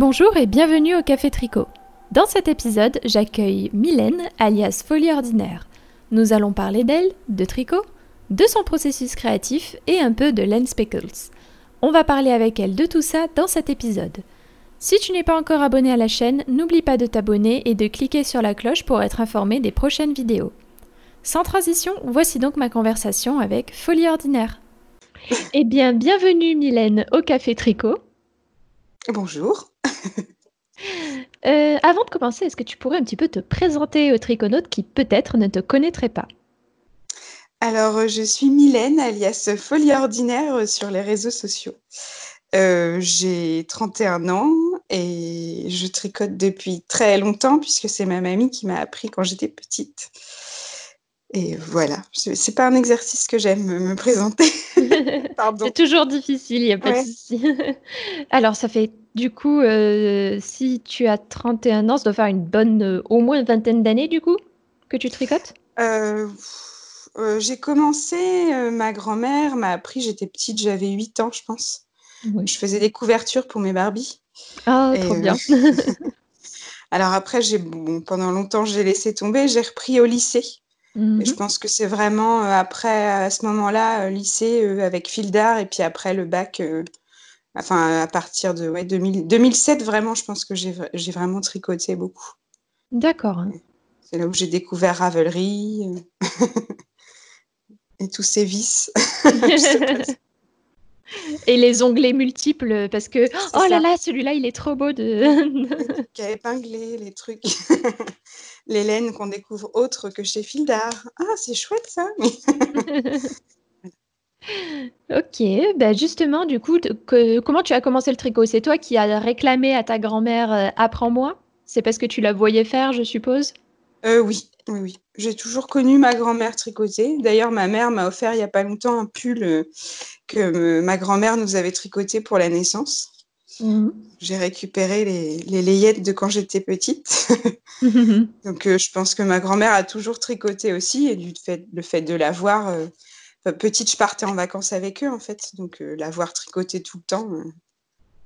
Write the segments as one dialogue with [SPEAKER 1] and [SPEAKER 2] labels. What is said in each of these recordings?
[SPEAKER 1] Bonjour et bienvenue au Café Tricot. Dans cet épisode, j'accueille Mylène, alias Folie Ordinaire. Nous allons parler d'elle, de tricot, de son processus créatif et un peu de Len Speckles. On va parler avec elle de tout ça dans cet épisode. Si tu n'es pas encore abonné à la chaîne, n'oublie pas de t'abonner et de cliquer sur la cloche pour être informé des prochaines vidéos. Sans transition, voici donc ma conversation avec Folie Ordinaire. Eh bien, bienvenue Mylène au Café Tricot.
[SPEAKER 2] Bonjour.
[SPEAKER 1] Euh, avant de commencer, est-ce que tu pourrais un petit peu te présenter aux triconautes qui peut-être ne te connaîtraient pas?
[SPEAKER 2] Alors, euh, je suis Mylène, alias Folie Ordinaire euh, sur les réseaux sociaux. j'ai 31 ans et je tricote depuis très longtemps puisque c'est ma mamie qui m'a appris quand j'étais petite. Et voilà, c'est pas un exercice que j'aime me présenter.
[SPEAKER 1] c'est toujours difficile, il n'y a pas de souci. Alors, ça fait du coup, euh, si tu as 31 ans, ça doit faire une bonne, euh, au moins une vingtaine d'années du coup, que tu tricotes?
[SPEAKER 2] Euh, J'ai commencé, ma grand-mère m'a appris, j'étais petite, j'avais 8 ans, je pense. Je faisais des couvertures pour mes Barbies.
[SPEAKER 1] Ah, trop bien.
[SPEAKER 2] Alors après, j'ai, bon, pendant longtemps, j'ai laissé tomber, j'ai repris au lycée. je mhm. pense que c'est vraiment après, à ce moment-là, lycée avec fil d'art et puis après le bac, Enfin, à partir de ouais, 2007, vraiment, je pense que j'ai vraiment tricoté beaucoup.
[SPEAKER 1] D'accord.
[SPEAKER 2] C'est là où j'ai découvert Ravelry euh, et tous ces vices.
[SPEAKER 1] et les onglets multiples, parce que oh là là, celui-là, il est trop beau
[SPEAKER 2] de. Qui a épinglé les trucs, les laines qu'on découvre autres que chez Fildar. Ah, c'est chouette ça.
[SPEAKER 1] Ok, bah justement, du coup, comment tu as commencé le tricot? C'est toi qui as réclamé à ta grand-mère euh, Apprends-moi? C'est parce que tu la voyais faire, je suppose?
[SPEAKER 2] Euh, oui, oui, oui. J'ai toujours connu ma grand-mère tricoter. D'ailleurs, ma mère m'a offert il n'y a pas longtemps un pull euh, que ma grand-mère nous avait tricoté pour la naissance. Mmh J'ai récupéré les, les layettes de quand j'étais petite. Donc, je pense que ma grand-mère a toujours tricoté aussi et du fait, le fait de l'avoir, petite, je partais en vacances avec eux, en fait. Donc, euh, la voir tricoter tout le temps, euh,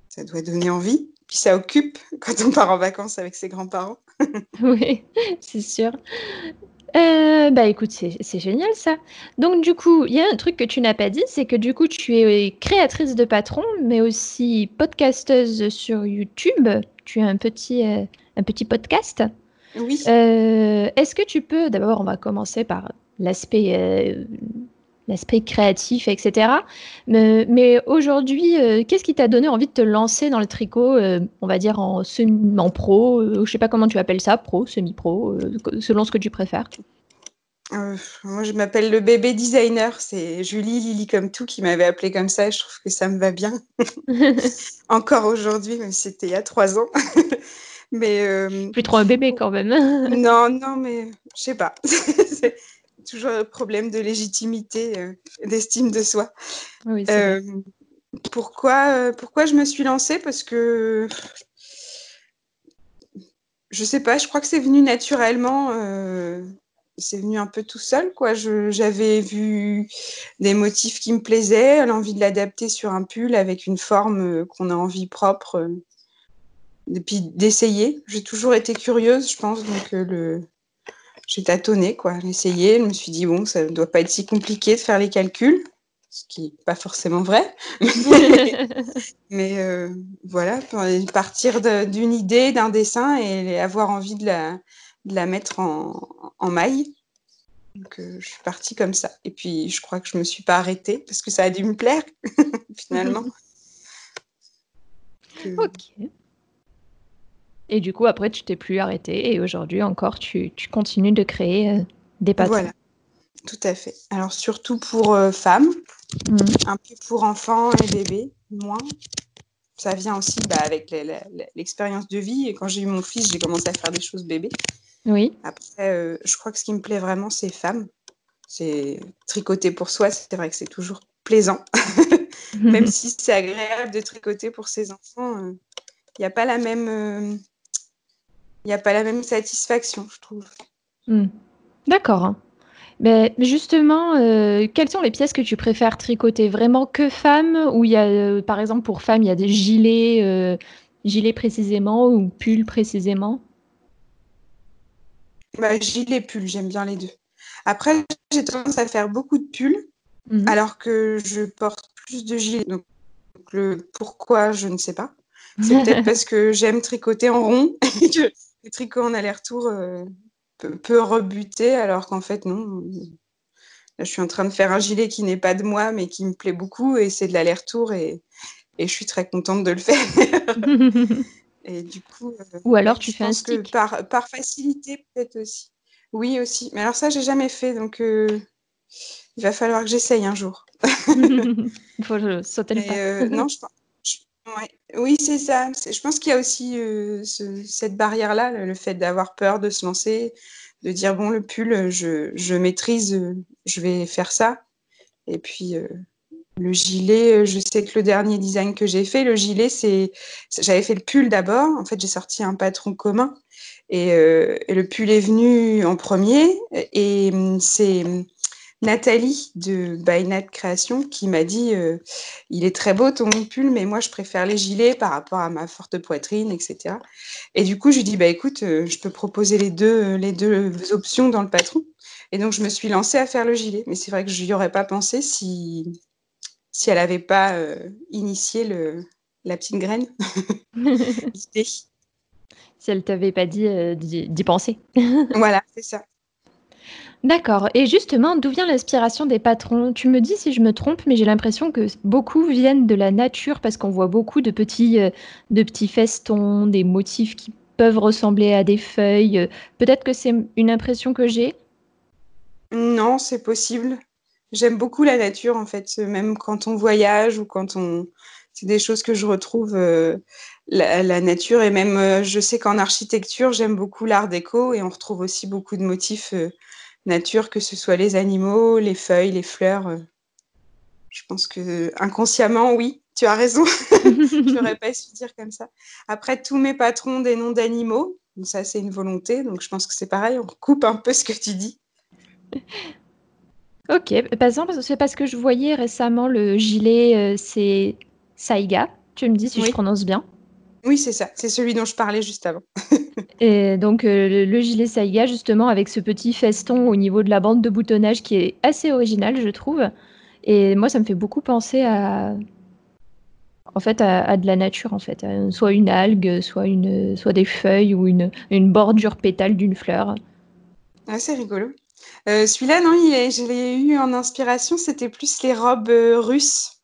[SPEAKER 2] ça doit donner envie. Puis ça occupe quand on part en vacances avec ses grands-parents.
[SPEAKER 1] oui, c'est sûr. Euh, bah écoute, c'est génial ça. Donc du coup, il y a un truc que tu n'as pas dit, c'est que du coup, tu es créatrice de patron, mais aussi podcasteuse sur YouTube. Tu as un petit, un petit podcast.
[SPEAKER 2] Oui.
[SPEAKER 1] Est-ce que tu peux, d'abord, on va commencer par l'aspect l'aspect créatif, etc. Mais, aujourd'hui, euh, qu'est-ce qui t'a donné envie de te lancer dans le tricot, euh, on va dire en, semi, en pro, euh, je ne sais pas comment tu appelles ça, pro, semi-pro, selon ce que tu préfères?
[SPEAKER 2] Moi, je m'appelle le bébé designer. C'est Julie, Lily comme tout, qui m'avait appelé comme ça. Je trouve que ça me va bien. Encore aujourd'hui, même si c'était il y a trois ans. mais
[SPEAKER 1] Plus trop un bébé quand même.
[SPEAKER 2] non, non, mais je sais pas toujours un problème de légitimité, euh, d'estime de soi. Euh, pourquoi, euh, pourquoi je me suis lancée? Parce que je sais pas, je crois que c'est venu naturellement. c'est venu un peu tout seul, quoi. J'avais vu des motifs qui me plaisaient, l'envie de l'adapter sur un pull avec une forme qu'on a envie propre, et puis d'essayer. J'ai toujours été curieuse, je pense, donc le, j'ai tâtonné, quoi. J'ai essayé, je me suis dit, bon, ça ne doit pas être si compliqué de faire les calculs, ce qui n'est pas forcément vrai. Mais euh, voilà, partir d'une idée, d'un dessin et avoir envie de la, de la mettre en, en maille. Donc, euh, je suis partie comme ça. Et puis, je crois que je ne me suis pas arrêtée parce que ça a dû me plaire, finalement.
[SPEAKER 1] Ok. Et du coup, après, tu t'es plus arrêté et aujourd'hui encore, tu, tu, continues de créer euh, des patrons. Voilà,
[SPEAKER 2] tout à fait. Alors, surtout pour euh, femmes, mmh. un peu pour enfants et bébés, moins. Ça vient aussi bah, avec l'expérience de vie. Et quand j'ai eu mon fils, j'ai commencé à faire des choses bébés.
[SPEAKER 1] Oui.
[SPEAKER 2] Après, euh, je crois que ce qui me plaît vraiment, c'est femmes. C'est tricoter pour soi, c'est vrai que c'est toujours plaisant. Même si c'est agréable de tricoter pour ses enfants, il n'y a pas la même il n'y a pas la même satisfaction, je trouve.
[SPEAKER 1] Hmm. D'accord. Mais justement, euh, quelles sont les pièces que tu préfères tricoter? Vraiment que femmes Ou il y a, euh, par exemple, pour femmes, il y a des gilets, euh, Gilet précisément ou pull précisément?
[SPEAKER 2] Bah, Gilet, pull, j'aime bien les deux. Après, j'ai tendance à faire beaucoup de pulls, mhm. alors que je porte plus de gilets. Donc, le pourquoi, je ne sais pas. C'est peut-être parce que j'aime tricoter en rond et que le tricot en aller-retour euh, peut, rebuter, alors qu'en fait, non. Là, je suis en train de faire un gilet qui n'est pas de moi, mais qui me plaît beaucoup, et c'est de l'aller-retour, et, et, je suis très contente de le faire. et du coup.
[SPEAKER 1] Euh, Ou alors tu fais un stick.
[SPEAKER 2] Que par, par facilité, peut-être aussi. Oui, aussi. Mais alors ça, j'ai jamais fait, donc euh, il va falloir que j'essaye un jour.
[SPEAKER 1] Il faut sauter le pas.
[SPEAKER 2] Non, je, Oui, c'est ça. Je pense qu'il y a aussi euh, cette barrière-là, le fait d'avoir peur de se lancer, de dire bon, le pull, je, je maîtrise, je vais faire ça. Et puis le gilet, je sais que le dernier design que j'ai fait, le gilet, c'est j'avais fait le pull d'abord. En fait, j'ai sorti un patron commun euh, et, le pull est venu en premier. Et hum, c'est Nathalie de Bainat Création qui m'a dit euh, Il est très beau ton pull, mais moi je préfère les gilets par rapport à ma forte poitrine, etc. Et du coup, je lui dis Bah écoute, euh, je peux proposer les deux, les deux options dans le patron. Et donc, je me suis lancée à faire le gilet. Mais c'est vrai que je n'y aurais pas pensé si, si elle n'avait pas initié le, la petite graine.
[SPEAKER 1] si elle t'avait pas dit euh, d'y penser.
[SPEAKER 2] voilà, c'est ça.
[SPEAKER 1] D'accord. Et justement, d'où vient l'inspiration des patrons? Tu me dis si je me trompe, mais j'ai l'impression que beaucoup viennent de la nature parce qu'on voit beaucoup de petits, euh, de petits festons, des motifs qui peuvent ressembler à des feuilles. Peut-être que c'est une impression que j'ai?
[SPEAKER 2] Non, c'est possible. J'aime beaucoup la nature en fait, même quand on voyage ou quand on. C'est des choses que je retrouve. Euh, la, nature et même, euh, je sais qu'en architecture, j'aime beaucoup l'art déco et on retrouve aussi beaucoup de motifs nature, que ce soit les animaux, les feuilles, les fleurs. Euh. je pense que inconsciemment, oui, tu as raison. je n'aurais pas su dire comme ça. Après, tous mes patrons des noms d'animaux, ça c'est une volonté, donc je pense que c'est pareil, on coupe un peu ce que tu dis.
[SPEAKER 1] Ok, par exemple, c'est parce que je voyais récemment le gilet, c'est Saiga. Tu me dis si je prononce bien.
[SPEAKER 2] Oui, c'est ça. C'est celui dont je parlais juste avant.
[SPEAKER 1] Et donc, euh, le, gilet Saiga, justement, avec ce petit feston au niveau de la bande de boutonnage qui est assez original, je trouve. Et moi, ça me fait beaucoup penser à, en fait, à, de la nature, en fait. soit une algue, soit, une, soit des feuilles ou une, une bordure pétale d'une fleur.
[SPEAKER 2] Ah, c'est rigolo. Euh, celui-là, non, je l'ai eu en inspiration, c'était plus les robes euh, russes.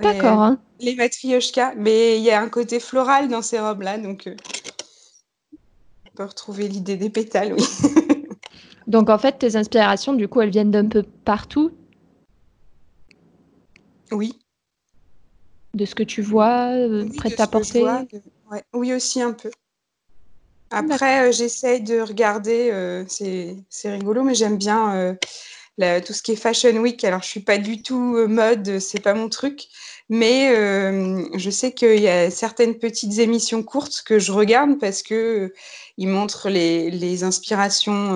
[SPEAKER 1] D'accord. Hein.
[SPEAKER 2] Les matrioshkas, mais il y a un côté floral dans ces robes-là, donc euh, on peut retrouver l'idée des pétales, oui.
[SPEAKER 1] donc en fait, tes inspirations, du coup, elles viennent d'un peu partout?
[SPEAKER 2] Oui.
[SPEAKER 1] De ce que tu vois, euh, près de ta portée
[SPEAKER 2] Oui, aussi un peu. Après, euh, j'essaye de regarder, c'est rigolo, mais j'aime bien tout ce qui est Fashion Week. Alors, je suis pas du tout euh, mode, c'est pas mon truc, mais euh, je sais qu'il y a certaines petites émissions courtes que je regarde parce que euh, ils montrent les, les inspirations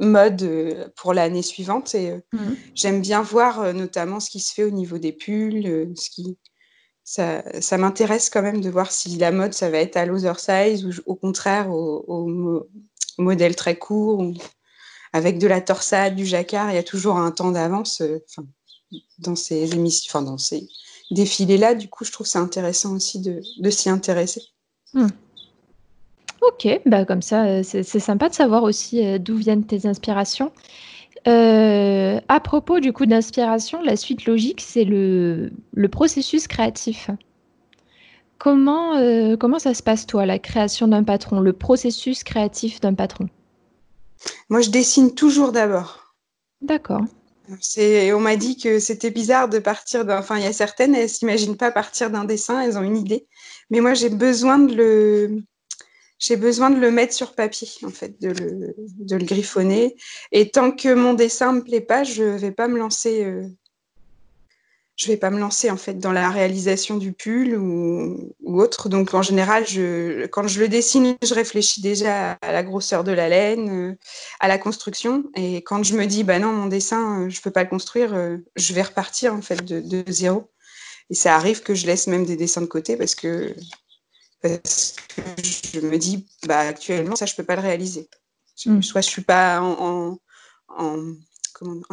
[SPEAKER 2] mode pour l'année suivante et mmh. j'aime bien voir notamment ce qui se fait au niveau des pulls, ce qui ça, ça m'intéresse quand même de voir si la mode ça va être à l'oversize ou au contraire au, au, modèle très court. Ou avec de la torsade, du jacquard, il y a toujours un temps d'avance euh, dans ces émissions, enfin dans ces défilés-là. Du coup, je trouve c'est intéressant aussi de, s'y intéresser. Hmm.
[SPEAKER 1] Ok, bah comme ça, euh, c'est sympa de savoir aussi euh, d'où viennent tes inspirations. à propos du coup d'inspiration, la suite logique, c'est le, processus créatif. Comment, comment ça se passe, toi, la création d'un patron, le processus créatif d'un patron?
[SPEAKER 2] Moi, je dessine toujours d'abord.
[SPEAKER 1] D'accord.
[SPEAKER 2] On m'a dit que c'était bizarre de partir d'un. Enfin, il y a certaines, elles s'imaginent pas partir d'un dessin, elles ont une idée. Mais moi, j'ai besoin de le, j'ai besoin de le mettre sur papier, en fait, de le, de le griffonner. Et tant que mon dessin me plaît pas, je vais pas me lancer euh, je vais pas me lancer en fait dans la réalisation du pull ou, autre. Donc en général, je, quand je le dessine, je réfléchis déjà à la grosseur de la laine, euh, à la construction. Et quand je me dis bah non, mon dessin, euh, je peux pas le construire, euh, je vais repartir en fait de, zéro. Et ça arrive que je laisse même des dessins de côté parce que parce que je me dis, bah, actuellement, ça, je ne peux pas le réaliser. Mm. Soit je ne suis pas en, en,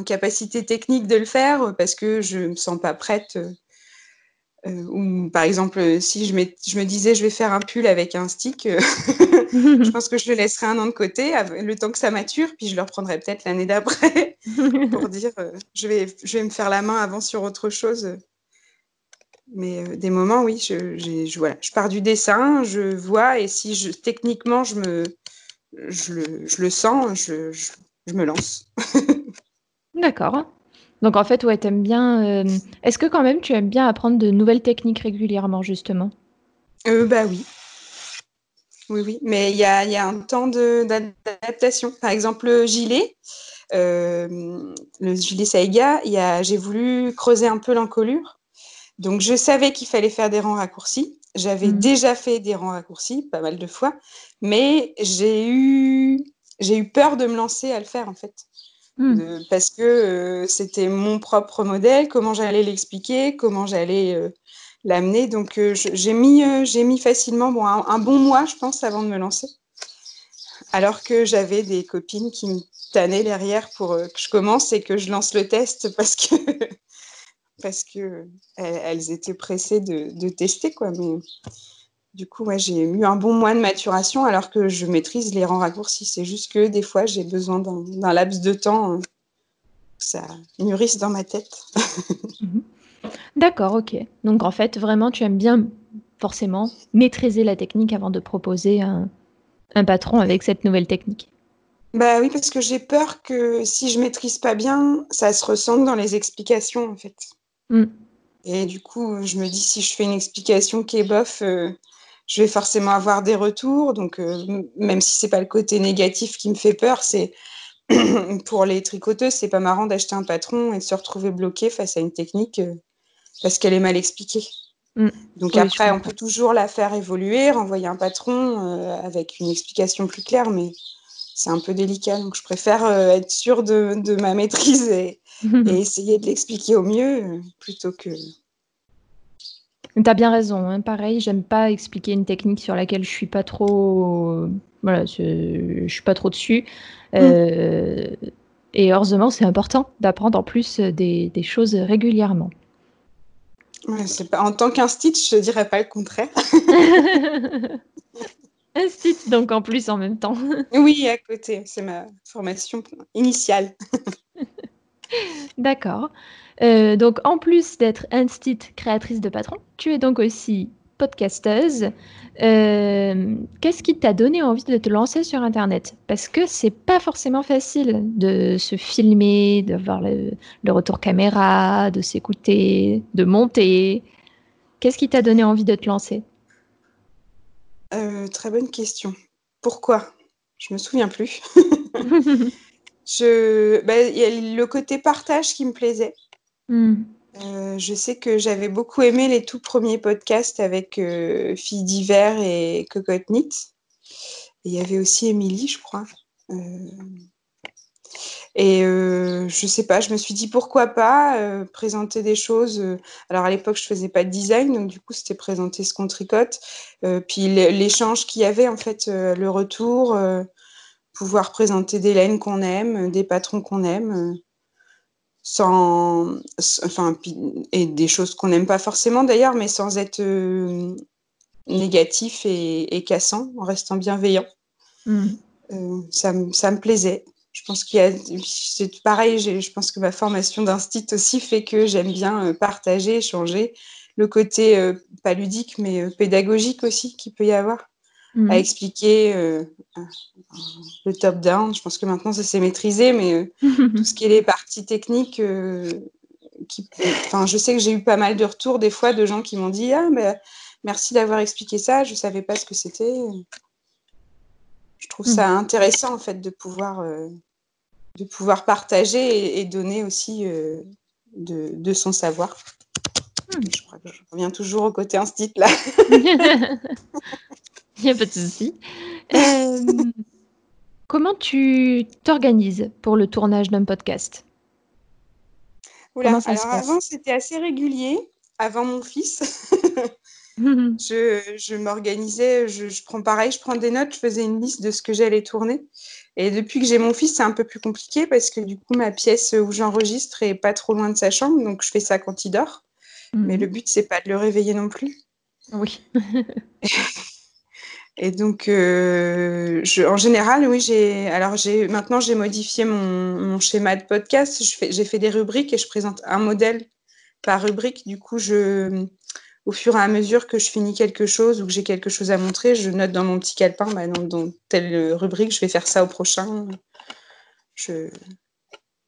[SPEAKER 2] capacité technique de le faire parce que je ne me sens pas prête. Euh, ou par exemple, si je, je, me disais je vais faire un pull avec un stick, euh, je pense que je le laisserai un an de côté, le temps que ça mature, puis je le reprendrai peut-être l'année d'après pour dire euh, je, vais, je vais me faire la main avant sur autre chose. Mais des moments, oui, je, je, voilà, je pars du dessin, je vois, et si je, techniquement je, me, je, le, le sens, je me lance.
[SPEAKER 1] D'accord. Donc en fait, ouais, t'aimes bien. Euh, est-ce que quand même tu aimes bien apprendre de nouvelles techniques régulièrement, justement?
[SPEAKER 2] Euh, Bah oui. Oui, oui. Mais il y a, y a, un temps d'adaptation. Par exemple, le gilet, euh, le gilet Saiga, j'ai voulu creuser un peu l'encolure. Donc je savais qu'il fallait faire des rangs raccourcis. J'avais mmh. déjà fait des rangs raccourcis pas mal de fois, mais j'ai eu, j'ai eu peur de me lancer à le faire en fait. Hmm. parce que euh, c'était mon propre modèle, comment j'allais l'expliquer, comment j'allais euh, l'amener. Donc euh, j'ai mis, mis facilement bon, un, bon mois, je pense, avant de me lancer. Alors que j'avais des copines qui me tannaient derrière pour que je commence et que je lance le test parce que parce elles, étaient pressées de, de, tester quoi. Mais du coup, j'ai eu un bon mois de maturation alors que je maîtrise les rangs raccourcis. C'est juste que des fois, j'ai besoin d'un laps de temps que ça mûrisse dans ma tête.
[SPEAKER 1] Mhm. D'accord, ok. Donc en fait, vraiment, tu aimes bien forcément maîtriser la technique avant de proposer un, patron avec cette nouvelle technique.
[SPEAKER 2] Bah oui, parce que j'ai peur que si je maîtrise pas bien, ça se ressente dans les explications en fait. Mm. Et du coup, je me dis si je fais une explication qui est bof, euh, je vais forcément avoir des retours. Donc, euh, même si c'est pas le côté négatif qui me fait peur, c'est pour les tricoteuses, c'est pas marrant d'acheter un patron et de se retrouver bloqué face à une technique euh, parce qu'elle est mal expliquée. Mm. Donc après, on peut toujours la faire évoluer, renvoyer un patron euh, avec une explication plus claire, mais c'est un peu délicat. Donc je préfère être sûre de, ma maîtrise et essayer de l'expliquer au mieux plutôt que
[SPEAKER 1] tu as bien raison. Hein. Pareil, j'aime pas expliquer une technique sur laquelle je suis pas trop. Voilà, je, suis pas trop dessus. Mm. Euh, et heureusement, c'est important d'apprendre en plus des, choses régulièrement.
[SPEAKER 2] pas... En tant qu'un stitch, je dirais pas le contraire.
[SPEAKER 1] un stitch, donc en plus en même temps.
[SPEAKER 2] oui, à côté. C'est ma formation initiale.
[SPEAKER 1] D'accord. Euh, donc, en plus d'être Instit créatrice de patron, tu es donc aussi podcasteuse. Euh, qu'est-ce qui t'a donné envie de te lancer sur Internet? Parce que c'est pas forcément facile de se filmer, de voir le, retour caméra, de s'écouter, de monter. Qu'est-ce qui t'a donné envie de te lancer?
[SPEAKER 2] Euh, Très bonne question. Pourquoi? Je me souviens plus. je, bah, il y a le côté partage qui me plaisait. Hmm. Euh, je sais que j'avais beaucoup aimé les tout premiers podcasts avec euh, Filles d'hiver et Cocotte Knit. il y avait aussi Émilie, je crois. Euh, et je sais pas, je me suis dit pourquoi pas présenter des choses. alors à l'époque, je faisais pas de design, donc du coup, c'était présenter ce qu'on tricote. puis l'échange qu'il y avait, en fait, le retour, pouvoir présenter des laines qu'on aime, des patrons qu'on aime sans, enfin, et des choses qu'on n'aime pas forcément d'ailleurs, mais sans être euh, négatif et, cassant, en restant bienveillant. Mm. Euh, ça, ça, me plaisait. Je pense qu'il y a, c'est pareil, je pense que ma formation d'instit aussi fait que j'aime bien euh, partager, échanger. Le côté, pas ludique, mais pédagogique aussi qu'il peut y avoir à mmh. expliquer euh, le top-down. Je pense que maintenant, ça s'est maîtrisé, mais euh, tout ce qui est les parties techniques, euh, qui, je sais que j'ai eu pas mal de retours des fois de gens qui m'ont dit Ah, mais merci d'avoir expliqué ça, je ne savais pas ce que c'était. Je trouve ça mmh. intéressant, en fait, de pouvoir, de pouvoir partager et, donner aussi de, de, son savoir. Mmh. Je crois que je reviens toujours au côté instit là.
[SPEAKER 1] Il n'y a pas de souci. Euh, comment tu t'organises pour le tournage d'un podcast?
[SPEAKER 2] Oula, alors avant, c'était assez régulier, avant mon fils. je, je m'organisais, je, je, prends pareil, je prends des notes, je faisais une liste de ce que j'allais tourner. Et depuis que j'ai mon fils, c'est un peu plus compliqué parce que du coup, ma pièce où j'enregistre est pas trop loin de sa chambre, donc je fais ça quand il dort. Mais le but, c'est pas de le réveiller non plus.
[SPEAKER 1] Oui.
[SPEAKER 2] Et donc, euh, je, en général, oui, j'ai. Alors, j'ai maintenant, j'ai modifié mon, mon, schéma de podcast. J'ai fait des rubriques et je présente un modèle par rubrique. Du coup, je, au fur et à mesure que je finis quelque chose ou que j'ai quelque chose à montrer, je note dans mon petit calepin, bah, dans, dans, telle rubrique, je vais faire ça au prochain. Je,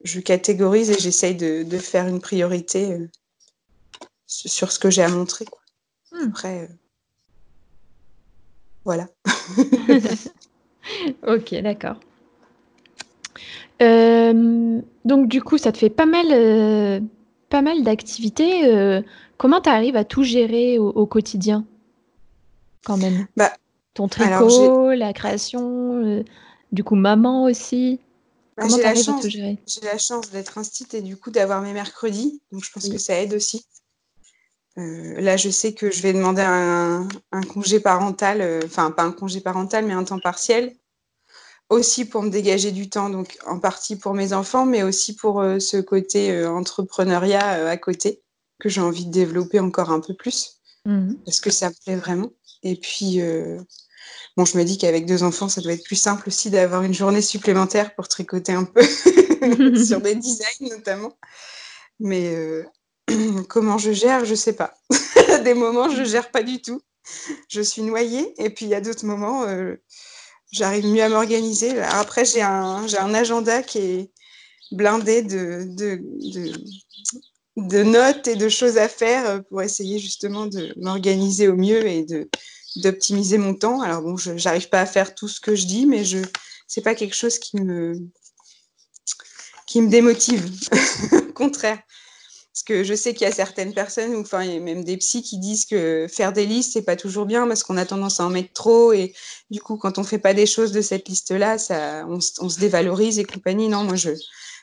[SPEAKER 2] je catégorise et j'essaye de, de, faire une priorité euh, sur ce que j'ai à montrer. Quoi. Hmm. Après. Voilà.
[SPEAKER 1] ok, d'accord. Euh, donc du coup, ça te fait pas mal, euh, pas mal d'activités. Euh, comment tu arrives à tout gérer au, au, quotidien quand même?
[SPEAKER 2] Bah,
[SPEAKER 1] Ton tricot, la création, du coup maman aussi.
[SPEAKER 2] Bah, comment tu arrives à tout gérer? J'ai la chance d'être instite et du coup d'avoir mes mercredis, donc je pense oui. que ça aide aussi. Euh, là, je sais que je vais demander un, un congé parental, euh, enfin pas un congé parental, mais un temps partiel, aussi pour me dégager du temps, donc en partie pour mes enfants, mais aussi pour euh, ce côté entrepreneuriat à côté que j'ai envie de développer encore un peu plus, mmh. parce que ça me plaît vraiment. Et puis, bon, je me dis qu'avec deux enfants, ça doit être plus simple aussi d'avoir une journée supplémentaire pour tricoter un peu sur des designs notamment. Mais comment je gère, je sais pas. des moments, je gère pas du tout. Je suis noyée. Et puis, il y a d'autres moments, euh, j'arrive mieux à m'organiser. Après, j'ai un, agenda qui est blindé de, notes et de choses à faire pour essayer justement de m'organiser au mieux et d'optimiser mon temps. Alors bon, je n'arrive pas à faire tout ce que je dis, mais je c'est pas quelque chose qui me qui me démotive. Au contraire. Parce que je sais qu'il y a certaines personnes, ou enfin, il y a même des psys qui disent que faire des listes, c'est pas toujours bien parce qu'on a tendance à en mettre trop. Et du coup, quand on fait pas des choses de cette liste-là, ça, on, on, se dévalorise et compagnie. Non, moi, je,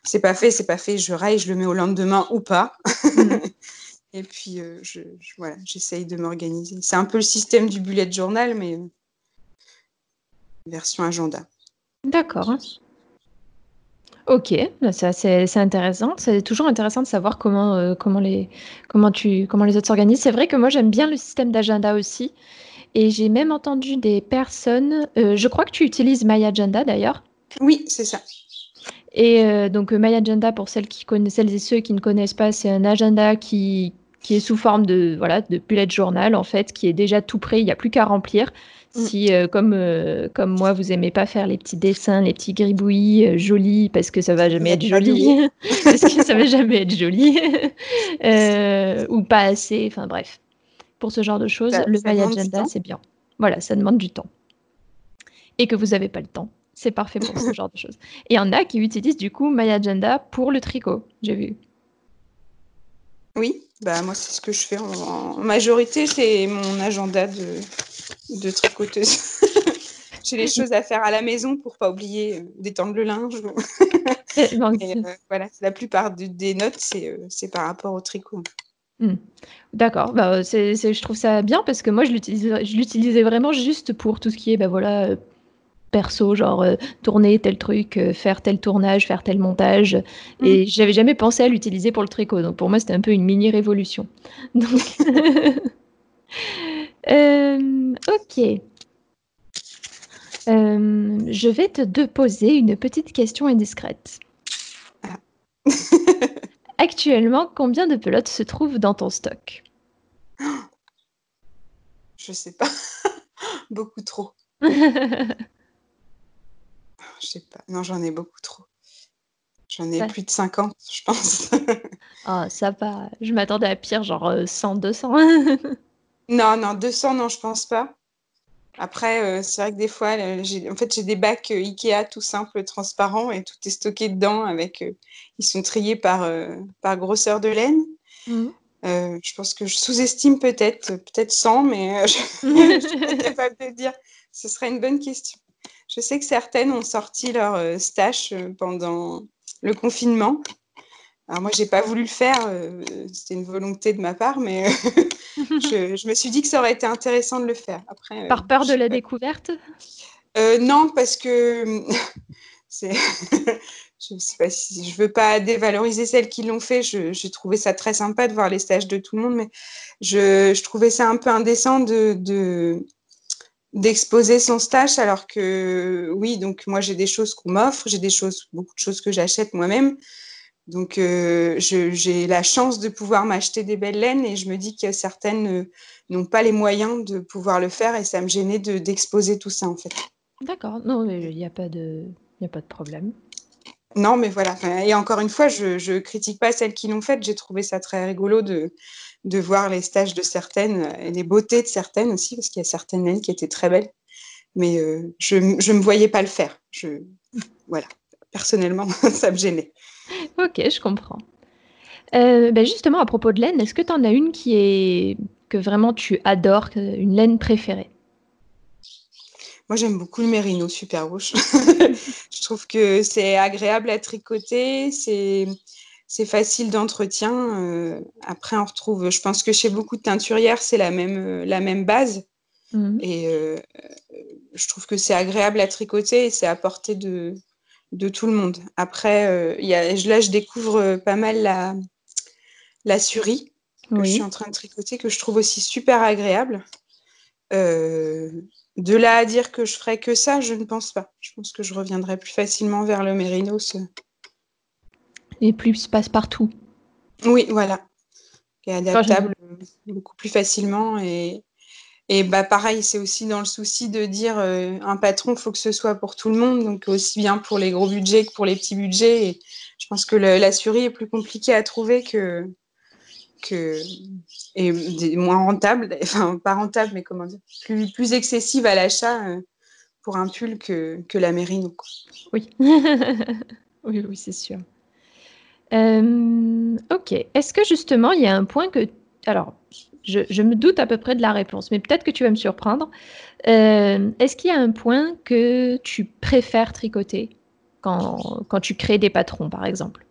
[SPEAKER 2] c'est pas fait, c'est pas fait, je raille, je le mets au lendemain ou pas. Mmh. et puis, euh, je, je, voilà, j'essaye de m'organiser. C'est un peu le système du bullet journal, mais version agenda.
[SPEAKER 1] D'accord. Ok, bah, c'est intéressant. C'est toujours intéressant de savoir comment, euh, comment, les, comment, tu, comment les autres s'organisent. C'est vrai que moi, j'aime bien le système d'agenda aussi. Et j'ai même entendu des personnes. Euh, je crois que tu utilises MyAgenda d'ailleurs.
[SPEAKER 2] Oui, c'est ça.
[SPEAKER 1] Et euh, donc, MyAgenda, pour celles, qui connaissent, celles et ceux qui ne connaissent pas, c'est un agenda qui, qui est sous forme de, voilà, de bullet journal, en fait, qui est déjà tout prêt. Il n'y a plus qu'à remplir. Mm. Si, euh, comme, euh, comme moi, vous aimez pas faire les petits dessins, les petits gribouillis euh, jolis, parce que ça va jamais être joli, parce que ça va jamais être joli, ou pas assez, enfin bref. Pour ce genre de choses, ça, le My Agenda, c'est bien. Voilà, ça demande du temps. Et que vous n'avez pas le temps, c'est parfait pour ce genre de choses. Et il y en a qui utilisent du coup My Agenda pour le tricot, j'ai vu.
[SPEAKER 2] Oui, bah moi c'est ce que je fais en, en majorité, c'est mon agenda de, de tricoteuse. J'ai les choses à faire à la maison pour pas oublier euh, d'étendre le linge. Et, euh, voilà, la plupart de, des notes, c'est euh, par rapport au tricot.
[SPEAKER 1] Mmh. D'accord, bah, c'est je trouve ça bien parce que moi je l'utilisais vraiment juste pour tout ce qui est bah, voilà, perso, genre euh, tourner tel truc, euh, faire tel tournage, faire tel montage. Mmh. Et j'avais jamais pensé à l'utiliser pour le tricot. Donc pour moi, c'était un peu une mini révolution. Donc, euh, ok. je vais te poser une petite question indiscrète. Ah. Actuellement, combien de pelotes se trouvent dans ton stock?
[SPEAKER 2] Je sais pas. Beaucoup trop. Je sais pas. Non, j'en ai beaucoup trop. J'en ai ouais. plus de 50, je pense.
[SPEAKER 1] oh, ça va. Je m'attendais à pire, genre 100, 200.
[SPEAKER 2] non, non, 200, non, je pense pas. Après, euh, c'est vrai que des fois, euh, en fait, j'ai des bacs euh, Ikea tout simples, transparents, et tout est stocké dedans. Avec, euh, ils sont triés par, euh, par grosseur de laine. Mmh. je pense que je sous-estime peut-être, peut-être 100, mais je ne suis pas capable de dire. Ce serait une bonne question. Je sais que certaines ont sorti leur euh, stash euh, pendant le confinement. Alors moi, j'ai pas voulu le faire, euh, c'était une volonté de ma part, mais je, me suis dit que ça aurait été intéressant de le faire. Après,
[SPEAKER 1] Par peur de la découverte?
[SPEAKER 2] Non, parce que c'est je sais pas si je veux pas dévaloriser celles qui l'ont fait. J'ai trouvé ça très sympa de voir les stages de tout le monde, mais je, je trouvais ça un peu indécent de, de d'exposer son stage alors que oui donc moi j'ai des choses qu'on m'offre j'ai des choses beaucoup de choses que j'achète moi-même donc euh, j'ai la chance de pouvoir m'acheter des belles laines et je me dis que certaines n'ont pas les moyens de pouvoir le faire et ça me gênait d'exposer tout ça en fait
[SPEAKER 1] d'accord non il n'y a pas de il a pas de problème
[SPEAKER 2] non, mais voilà. Et encore une fois, je ne critique pas celles qui l'ont faite. J'ai trouvé ça très rigolo de, de voir les stages de certaines et les beautés de certaines aussi, parce qu'il y a certaines laines qui étaient très belles. Mais euh, je ne me voyais pas le faire. Je, voilà. Personnellement, ça me gênait.
[SPEAKER 1] Ok, je comprends. Euh, ben justement, à propos de laine, est-ce que tu en as une qui est que vraiment tu adores, une laine préférée?
[SPEAKER 2] Moi, j'aime beaucoup le mérino super rouge. je trouve que c'est agréable à tricoter, c'est c'est facile d'entretien. Euh, après, on retrouve, je pense que chez beaucoup de teinturières, c'est la même, euh, la même base. Mmh. Et euh, je trouve que c'est agréable à tricoter et c'est à portée de, de tout le monde. Après, y a, là, je découvre pas mal la, la surie que je suis en train de tricoter, que je trouve aussi super agréable. De là à dire que je ferais que ça, je ne pense pas. Je pense que je reviendrai plus facilement vers le mérinos.
[SPEAKER 1] Et plus passe-partout.
[SPEAKER 2] Oui, voilà. Qui est adaptable beaucoup plus facilement. Et, et bah, pareil, c'est aussi dans le souci de dire euh, un patron, il faut que ce soit pour tout le monde, donc aussi bien pour les gros budgets que pour les petits budgets. Et je pense que la souris est plus compliquée à trouver que, que et moins rentable, enfin pas rentable, mais comment dire, plus, plus excessive à l'achat euh, pour un pull que, que la Mérino.
[SPEAKER 1] Oui, oui, oui, c'est sûr. Euh, ok. Est-ce que justement il y a un point que, alors, je, je, me doute à peu près de la réponse, mais peut-être que tu vas me surprendre. Euh, est-ce qu'il y a un point que tu préfères tricoter quand, quand tu crées des patrons, par exemple?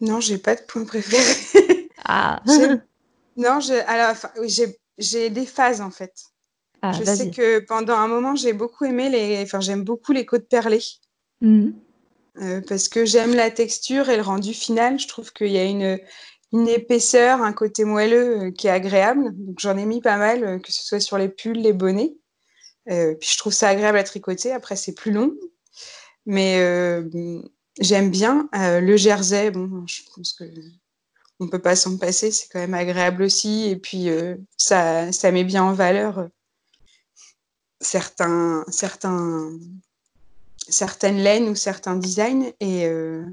[SPEAKER 2] Non, j'ai pas de point préféré.
[SPEAKER 1] Ah.
[SPEAKER 2] non, alors, j'ai des phases en fait. Ah, je sais que pendant un moment, j'ai beaucoup aimé les. Enfin, j'aime beaucoup les côtes perlées. Mmh. Euh, parce que j'aime la texture et le rendu final. Je trouve qu'il y a une, épaisseur, un côté moelleux euh, qui est agréable. Donc, j'en ai mis pas mal, euh, que ce soit sur les pulls, les bonnets. puis, je trouve ça agréable à tricoter. Après, c'est plus long. Mais J'aime bien le jersey. Bon, je pense que on peut pas s'en passer. C'est quand même agréable aussi. Et puis ça, ça met bien en valeur certains, certains, certaines laines ou certains designs. Et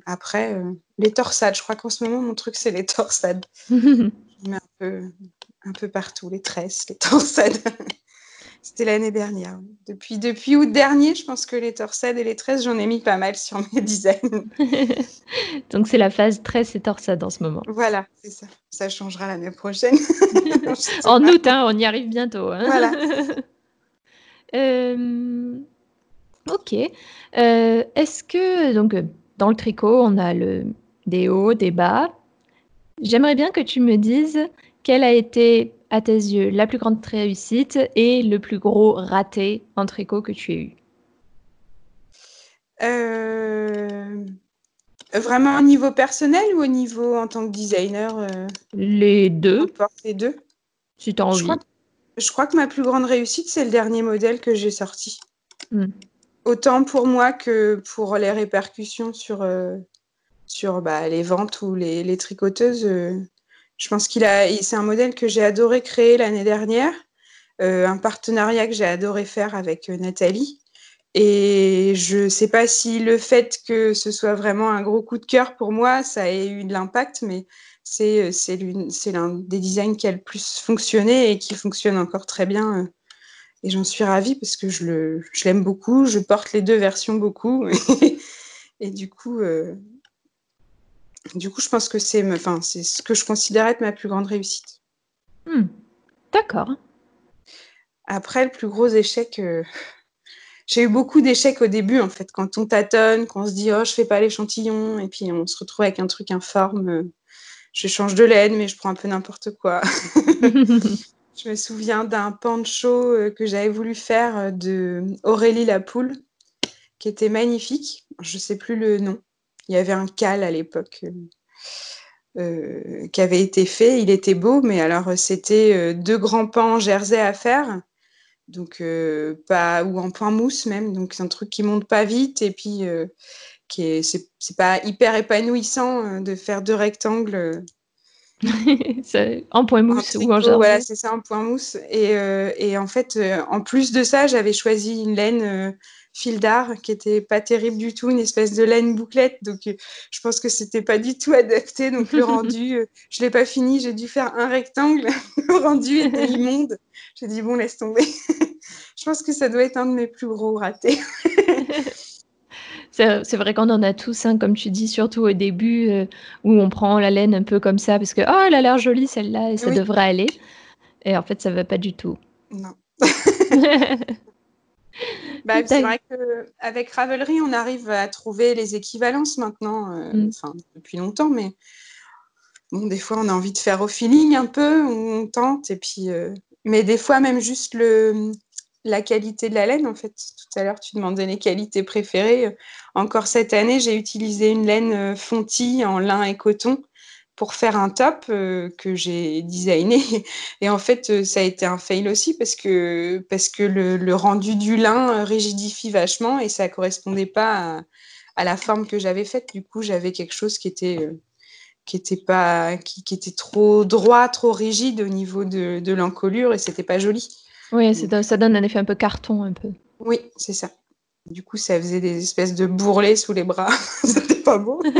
[SPEAKER 2] après, les torsades. Je crois qu'en ce moment, mon truc, c'est les torsades. je mets un peu, un peu partout les tresses, les torsades. C'était l'année dernière. Depuis, depuis août dernier, je pense que les torsades et les tresses, j'en ai mis pas mal sur mes designs.
[SPEAKER 1] Donc c'est la phase tresse et torsade en ce moment.
[SPEAKER 2] Voilà, c'est ça. Ça changera l'année prochaine.
[SPEAKER 1] en août, hein, on y arrive bientôt. Hein.
[SPEAKER 2] Voilà.
[SPEAKER 1] Euh, ok. Euh, est-ce que, donc, dans le tricot, on a le, des hauts, des bas. J'aimerais bien que tu me dises quel a été à tes yeux, la plus grande réussite et le plus gros raté en tricot que tu aies eu
[SPEAKER 2] euh, Vraiment au niveau personnel ou au niveau en tant que designer euh,
[SPEAKER 1] Les deux.
[SPEAKER 2] Les deux.
[SPEAKER 1] Si tu as envie.
[SPEAKER 2] Je crois, que ma plus grande réussite, c'est le dernier modèle que j'ai sorti. Hmm. Autant pour moi que pour les répercussions sur, euh, sur bah, les ventes ou les, les tricoteuses. Je pense qu'il a, c'est un modèle que j'ai adoré créer l'année dernière, euh, un partenariat que j'ai adoré faire avec euh, Nathalie. Et je ne sais pas si le fait que ce soit vraiment un gros coup de cœur pour moi, ça a eu de l'impact, mais euh, c'est l'un des designs qui a le plus fonctionné et qui fonctionne encore très bien. Et j'en suis ravie parce que je, le, je l'aime beaucoup, je porte les deux versions beaucoup. et du coup, du coup, je pense que c'est enfin, ce que je considère être ma plus grande réussite.
[SPEAKER 1] Hmm. D'accord.
[SPEAKER 2] Après, le plus gros échec, euh, j'ai eu beaucoup d'échecs au début, en fait, quand on tâtonne, qu'on se dit, oh, je fais pas l'échantillon, et puis on se retrouve avec un truc informe. Je change de laine, mais je prends un peu n'importe quoi. je me souviens d'un pancho que j'avais voulu faire de Aurélie la poule, qui était magnifique. Je sais plus le nom. Il y avait un cal à l'époque. Euh, qui avait été fait. Il était beau, mais alors c'était euh, deux grands pans en jersey à faire, donc euh, pas ou en point mousse même. Donc c'est un truc qui monte pas vite et puis qui est c'est pas hyper épanouissant de faire deux rectangles.
[SPEAKER 1] en point mousse ou en jersey.
[SPEAKER 2] Voilà, c'est ça, en point mousse. Et, et en fait, en plus de ça, j'avais choisi une laine fil d'art qui était pas terrible du tout, une espèce de laine bouclette. Donc, euh, je pense que c'était pas du tout adapté. Donc, le rendu, euh, je l'ai pas fini. J'ai dû faire un rectangle. le rendu était immonde. J'ai dit, bon, laisse tomber. je pense que ça doit être un de mes plus gros ratés.
[SPEAKER 1] C'est vrai qu'on en a tous, hein, comme tu dis, surtout au début, euh, où on prend la laine un peu comme ça, parce que, oh, elle a l'air jolie celle-là, et ça devrait aller. Et en fait, ça va pas du tout.
[SPEAKER 2] Non. Bah, c'est vrai qu'avec Ravelry, on arrive à trouver les équivalences maintenant, euh, mm. depuis longtemps, mais bon, des fois, on a envie de faire au feeling un peu, on tente, et puis, euh, mais des fois, même juste le, la qualité de la laine, en fait. Tout à l'heure, tu demandais les qualités préférées. Encore cette année, j'ai utilisé une laine euh, Fonty en lin et coton pour faire un top euh, que j'ai designé. Et en fait, euh, ça a été un fail aussi parce que, parce que le, rendu du lin rigidifie vachement et ça correspondait pas à, la forme que j'avais faite. Du coup, j'avais quelque chose qui était, qui était, pas, qui, était trop droit, trop rigide au niveau de, de l'encolure et c'était pas joli.
[SPEAKER 1] Oui, ça donne un effet un peu carton, un peu.
[SPEAKER 2] Oui, c'est ça. Du coup, ça faisait des espèces de bourrelets sous les bras. C'était pas beau.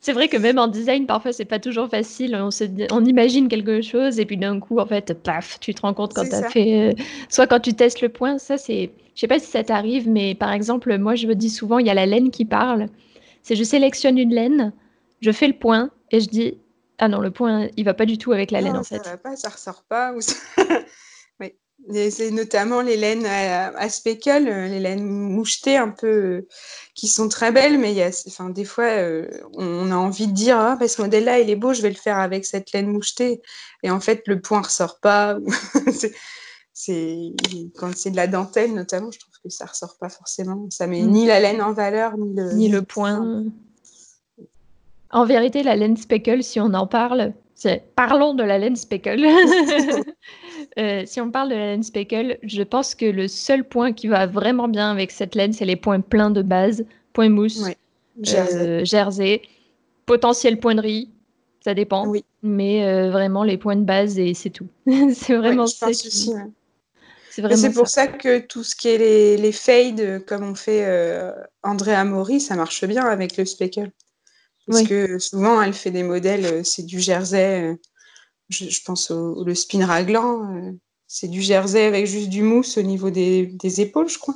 [SPEAKER 1] c'est vrai que même en design, parfois, c'est pas toujours facile. On, se, on imagine quelque chose et puis d'un coup, en fait, paf, tu te rends compte quand tu as fait. Euh, soit quand tu testes le point, ça c'est. Je sais pas si ça t'arrive, mais par exemple, moi je me dis souvent, il y a la laine qui parle. C'est je sélectionne une laine, je fais le point et je dis ah non, le point il va pas du tout avec la laine en fait.
[SPEAKER 2] Ça va pas, ça ressort pas. Ou C'est notamment les laines à, speckle, euh, les laines mouchetées un peu, euh, qui sont très belles, mais il y a, enfin, des fois, euh, on a envie de dire ah, bah, ce modèle-là, il est beau, je vais le faire avec cette laine mouchetée. Et en fait, le point ressort pas. c'est, quand c'est de la dentelle, notamment, je trouve que ça ressort pas forcément. Ça met mm. ni la laine en valeur, ni le,
[SPEAKER 1] ni le point. En vérité, la laine speckle, si on en parle, parlons de la laine speckle. Euh, si on parle de la laine speckle, je pense que le seul point qui va vraiment bien avec cette laine, c'est les points pleins de base, point mousse, euh, jersey. potentiel point de riz, ça dépend. Oui. Mais euh, vraiment les points de base et c'est tout. c'est vraiment ça.
[SPEAKER 2] C'est pour ça. que tout ce qui est les, les fades, comme on fait André Amaury, ça marche bien avec le speckle. Parce que souvent, elle fait des modèles, c'est du jersey je, pense au, le spin raglant, euh, c'est du jersey avec juste du mousse au niveau des, épaules, je crois.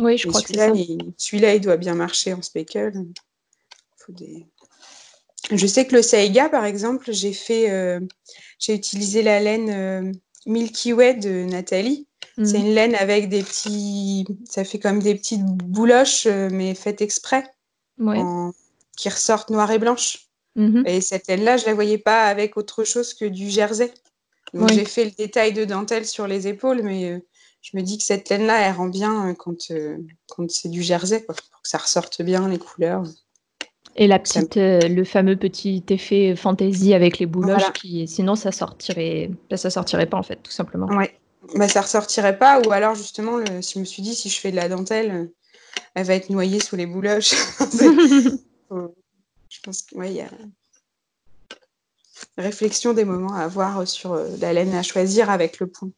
[SPEAKER 1] Oui, je crois que c'est ça.
[SPEAKER 2] Celui-là, il doit bien marcher en speckle. Je sais que le Saiga, par exemple, j'ai fait, euh, j'ai utilisé la laine euh, Milky Way de Nathalie. C'est mhm. une laine avec des petits, ça fait comme des petites bouloches, mais faites exprès, qui ressortent noires et blanches. Mmh et cette laine-là, je ne la voyais pas avec autre chose que du jersey. Donc j'ai fait le détail de dentelle sur les épaules, mais euh, je me dis que cette laine-là, elle rend bien euh, quand, euh, quand c'est du jersey, pour que ça ressorte bien les couleurs.
[SPEAKER 1] Et la petite, le fameux petit effet fantaisie avec les bouloches, qui sinon ça sortirait, bah, ça sortirait pas en fait, tout simplement.
[SPEAKER 2] Ouais, bah, ça ressortirait pas, ou alors justement, le, je me suis dit si je fais de la dentelle, elle va être noyée sous les bouloches. Je pense qu'il y a réflexion des moments à avoir sur euh, la laine à choisir avec le point.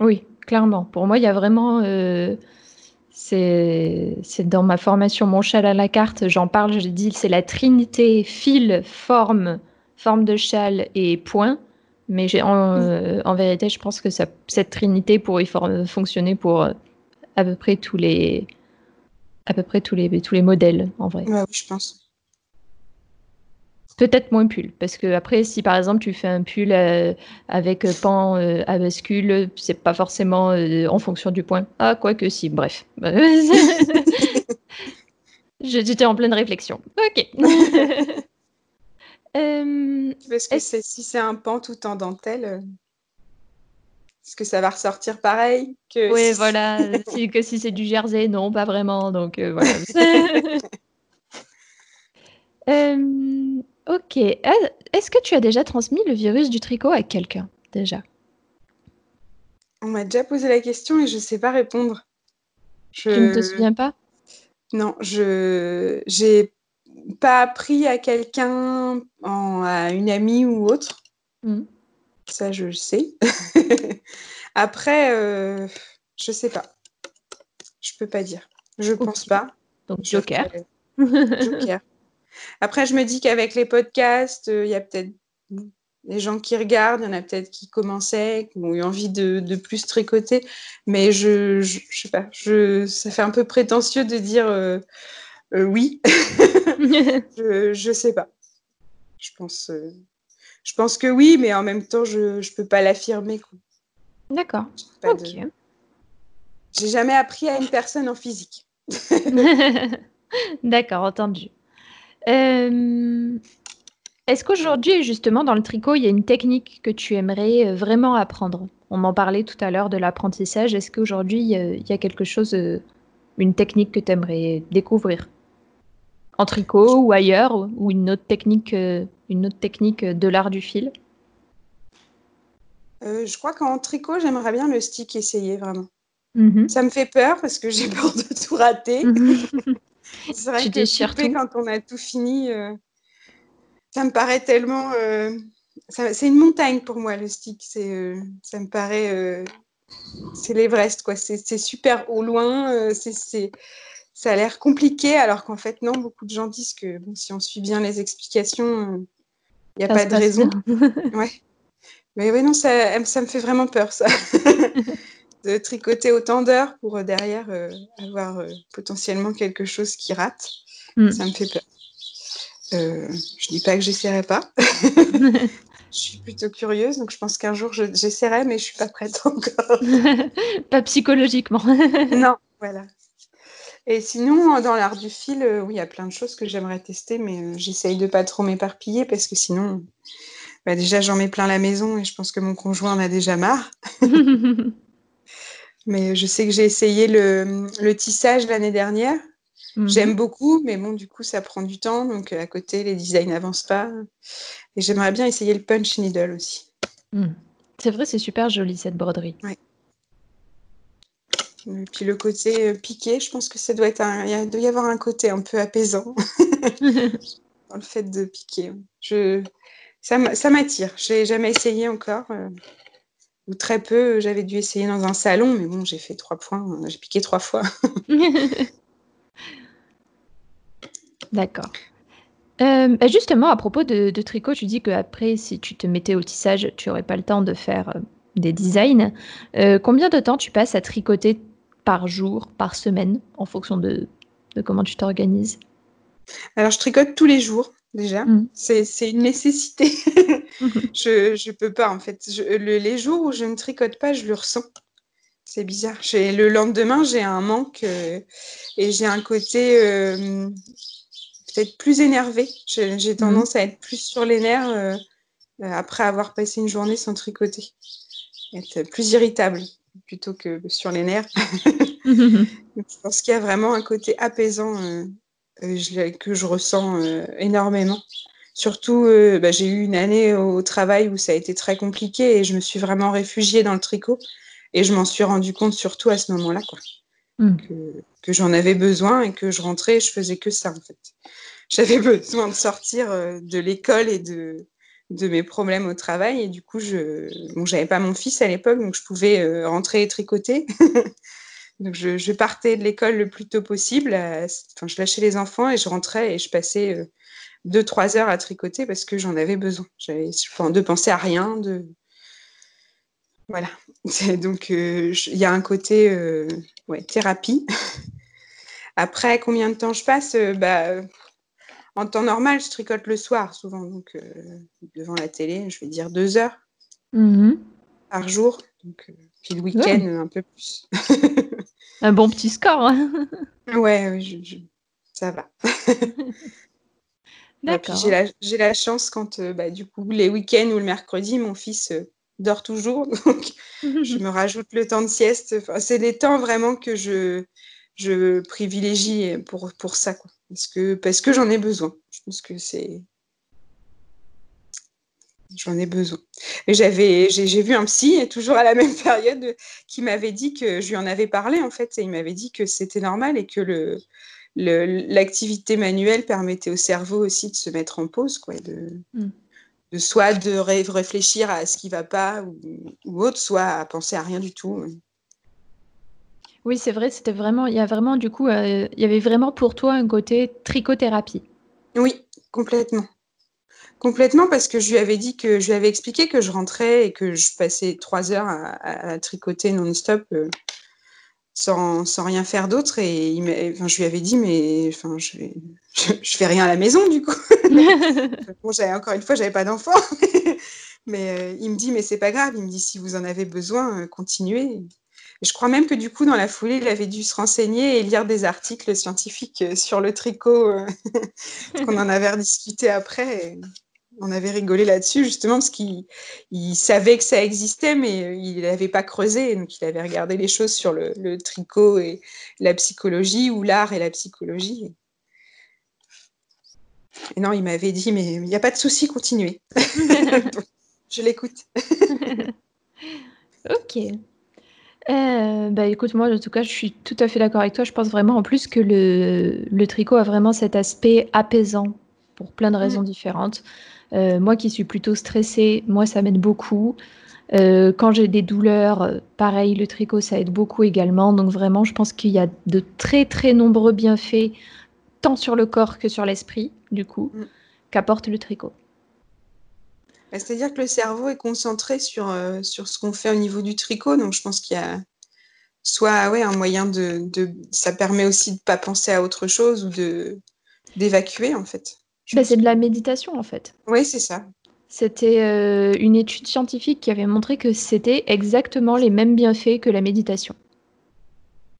[SPEAKER 1] Oui, clairement. Pour moi, il y a vraiment. Euh, c'est dans ma formation Mon châle à la carte, j'en parle, je dis c'est la trinité fil, forme, forme de châle et point. Mais en, euh, en, vérité, je pense que ça, cette trinité pourrait fonctionner pour à peu près tous les à peu près tous les tous les modèles en vrai.
[SPEAKER 2] oui, je pense.
[SPEAKER 1] Peut-être moins pull, parce que après, si par exemple tu fais un pull euh, avec pan euh, à bascule, c'est pas forcément euh, en fonction du point. Ah, quoique si, bref. J'étais en pleine réflexion. Ok.
[SPEAKER 2] parce que si c'est un pan tout en dentelle, est-ce que ça va ressortir pareil
[SPEAKER 1] que Oui, voilà. que si c'est du jersey, non, pas vraiment. Donc voilà. Ok. Est-ce que tu as déjà transmis le virus du tricot à quelqu'un déjà?
[SPEAKER 2] On m'a déjà posé la question et je ne sais pas répondre.
[SPEAKER 1] Je... Tu ne te souviens pas?
[SPEAKER 2] Non, je n'ai pas appris à quelqu'un, à une amie ou autre. Hmm. Ça, je sais. Après, euh, je ne sais pas. Je peux pas dire. Je ne pense pas.
[SPEAKER 1] Donc, Joker.
[SPEAKER 2] Joker. Après, je me dis qu'avec les podcasts, euh, il y a peut-être des gens qui regardent, il y en a peut-être qui commençaient, qui ont eu envie de, plus tricoter. Mais je, je, sais pas, je, ça fait un peu prétentieux de dire euh, euh, oui. je, je sais pas. Je pense, je pense que oui, mais en même temps, je ne peux pas l'affirmer.
[SPEAKER 1] D'accord. Ok.
[SPEAKER 2] J'ai jamais appris à une personne en physique.
[SPEAKER 1] D'accord, entendu. Euh, est-ce qu'aujourd'hui, justement, dans le tricot, il y a une technique que tu aimerais euh, vraiment apprendre? On en parlait tout à l'heure de l'apprentissage. Est-ce qu'aujourd'hui, il y a quelque chose, euh, une technique que tu aimerais découvrir? En tricot ou ailleurs Ou une autre technique, une autre technique de l'art du fil?
[SPEAKER 2] Je crois qu'en tricot, j'aimerais bien le stick essayer vraiment. Mm-hmm. Ça me fait peur parce que j'ai peur de tout rater. C'est vrai que quand on a tout fini, euh, ça me paraît tellement. Euh, c'est une montagne pour moi, le stick. Euh, ça me paraît. c'est l'Everest, quoi. C'est super au loin. c'est ça a l'air compliqué, alors qu'en fait, non, beaucoup de gens disent que bon, si on suit bien les explications, il n'y a pas de raison. ouais. Mais oui, non, ça, ça me fait vraiment peur, ça. de tricoter autant d'heures pour euh, derrière euh, avoir euh, potentiellement quelque chose qui rate. Mm. Ça me fait peur. je dis pas que j'essaierai pas. je suis plutôt curieuse, donc je pense qu'un jour j'essaierai, mais je suis pas prête encore.
[SPEAKER 1] pas psychologiquement.
[SPEAKER 2] non, voilà. Et sinon, dans l'art du fil, oui, il y a plein de choses que j'aimerais tester, mais j'essaye de pas trop m'éparpiller parce que sinon, bah, déjà j'en mets plein la maison et je pense que mon conjoint en a déjà marre. Mais je sais que j'ai essayé le, le tissage l'année dernière. Mhm. J'aime beaucoup, mais bon, du coup, ça prend du temps. Donc, à côté, les designs n'avancent pas. Et j'aimerais bien essayer le punch needle aussi.
[SPEAKER 1] Mhm. C'est vrai, c'est super joli cette broderie.
[SPEAKER 2] Ouais. Et puis le côté euh, piqué, je pense que ça doit être un... il doit y avoir un côté un peu apaisant dans le fait de piquer. Je... Ça m'attire. Je n'ai jamais essayé encore. Euh ou très peu. J'avais dû essayer dans un salon, mais bon, j'ai fait trois points, j'ai piqué trois fois.
[SPEAKER 1] D'accord. Euh, bah, justement, à propos de, tricot, tu dis qu'après, si tu te mettais au tissage, tu n'aurais pas le temps de faire euh, des designs. Euh, combien de temps tu passes à tricoter par jour, par semaine, en fonction de comment tu t'organises?
[SPEAKER 2] Alors, je tricote tous les jours déjà. Mm. C'est une nécessité. je ne peux pas, en fait. les jours où je ne tricote pas, je le ressens. C'est bizarre. Le lendemain, j'ai un manque euh, et j'ai un côté euh, peut-être plus énervé. J'ai mm. tendance à être plus sur les nerfs euh, après avoir passé une journée sans tricoter. Être plus irritable plutôt que sur les nerfs. je pense qu'il y a vraiment un côté apaisant euh, que je ressens euh, énormément. Surtout, euh, bah, j'ai eu une année au travail où ça a été très compliqué et je me suis vraiment réfugiée dans le tricot. Et je m'en suis rendu compte surtout à ce moment-là, quoi. Hmm. Que, j'en avais besoin et que je rentrais et je faisais que ça, en fait. J'avais besoin de sortir de l'école et de, de mes problèmes au travail. Et du coup, je bon, j'avais pas mon fils à l'époque, donc je pouvais rentrer et tricoter. Donc je, partais de l'école le plus tôt possible. enfin, je lâchais les enfants et je rentrais et je passais euh, deux, trois heures à tricoter parce que j'en avais besoin. J'avais enfin, de penser à rien. De... Voilà. Donc euh, il y a un côté euh, ouais, thérapie. Après, combien de temps je passe bah, en temps normal, je tricote le soir souvent, donc devant la télé, je vais dire deux heures
[SPEAKER 1] mmh
[SPEAKER 2] par jour. Donc, puis le week-end, un peu plus.
[SPEAKER 1] un bon petit score. Hein.
[SPEAKER 2] ouais, ça va. D'accord. J'ai la, chance quand, bah, du coup, les week-ends ou le mercredi, mon fils dort toujours, donc je me rajoute le temps de sieste. c'est des temps vraiment que je, je privilégie pour, pour ça, quoi. Parce que, parce que j'en ai besoin. Je pense que c'est. J'en ai besoin. J'avais, j'ai, vu un psy, toujours à la même période, qui m'avait dit que je lui en avais parlé, en fait, et il m'avait dit que c'était normal et que le, l'activité manuelle permettait au cerveau aussi de se mettre en pause, quoi, de, mm de soit de réfléchir à ce qui va pas ou, autre, soit à penser à rien du tout.
[SPEAKER 1] Oui, c'est vrai, c'était vraiment, il y a vraiment du coup, euh, il y avait vraiment pour toi un côté trichothérapie.
[SPEAKER 2] Oui, complètement. Complètement parce que je lui avais dit que je lui avais expliqué que je rentrais et que je passais trois heures à, tricoter non-stop. Euh, sans, sans, rien faire d'autre. Et il enfin, je lui avais dit, mais enfin, je, vais, je, fais rien à la maison du coup. bon, encore une fois, j'avais pas d'enfant. mais euh, il me dit, mais c'est pas grave. Il me dit, si vous en avez besoin, euh, continuez. je crois même que du coup, dans la foulée, il avait dû se renseigner et lire des articles scientifiques sur le tricot, qu'on en avait rediscuté après on avait rigolé là-dessus, justement, parce qu'il savait que ça existait, mais il n'avait pas creusé. Donc, il avait regardé les choses sur le, tricot et la psychologie, ou l'art et la psychologie. Et non, il m'avait dit, mais il n'y a pas de souci, continuez. je l'écoute.
[SPEAKER 1] ok. Euh, bah écoute, moi en tout cas, je suis tout à fait d'accord avec toi. Je pense vraiment en plus que le, le tricot a vraiment cet aspect apaisant pour plein de raisons différentes. Euh, moi qui suis plutôt stressée, moi ça m'aide beaucoup. Euh, quand j'ai des douleurs, euh, pareil, le tricot ça aide beaucoup également. Donc vraiment, je pense qu'il y a de très très nombreux bienfaits, tant sur le corps que sur l'esprit, du coup, mm. qu'apporte le tricot.
[SPEAKER 2] Bah, c'est-à-dire que le cerveau est concentré sur, sur ce qu'on fait au niveau du tricot. Donc je pense qu'il y a soit ouais, un moyen de, de, Ça permet aussi de ne pas penser à autre chose ou de d'évacuer en fait.
[SPEAKER 1] Bah, c'est de la méditation en fait.
[SPEAKER 2] Oui, c'est ça.
[SPEAKER 1] C'était euh, une étude scientifique qui avait montré que c'était exactement les mêmes bienfaits que la méditation.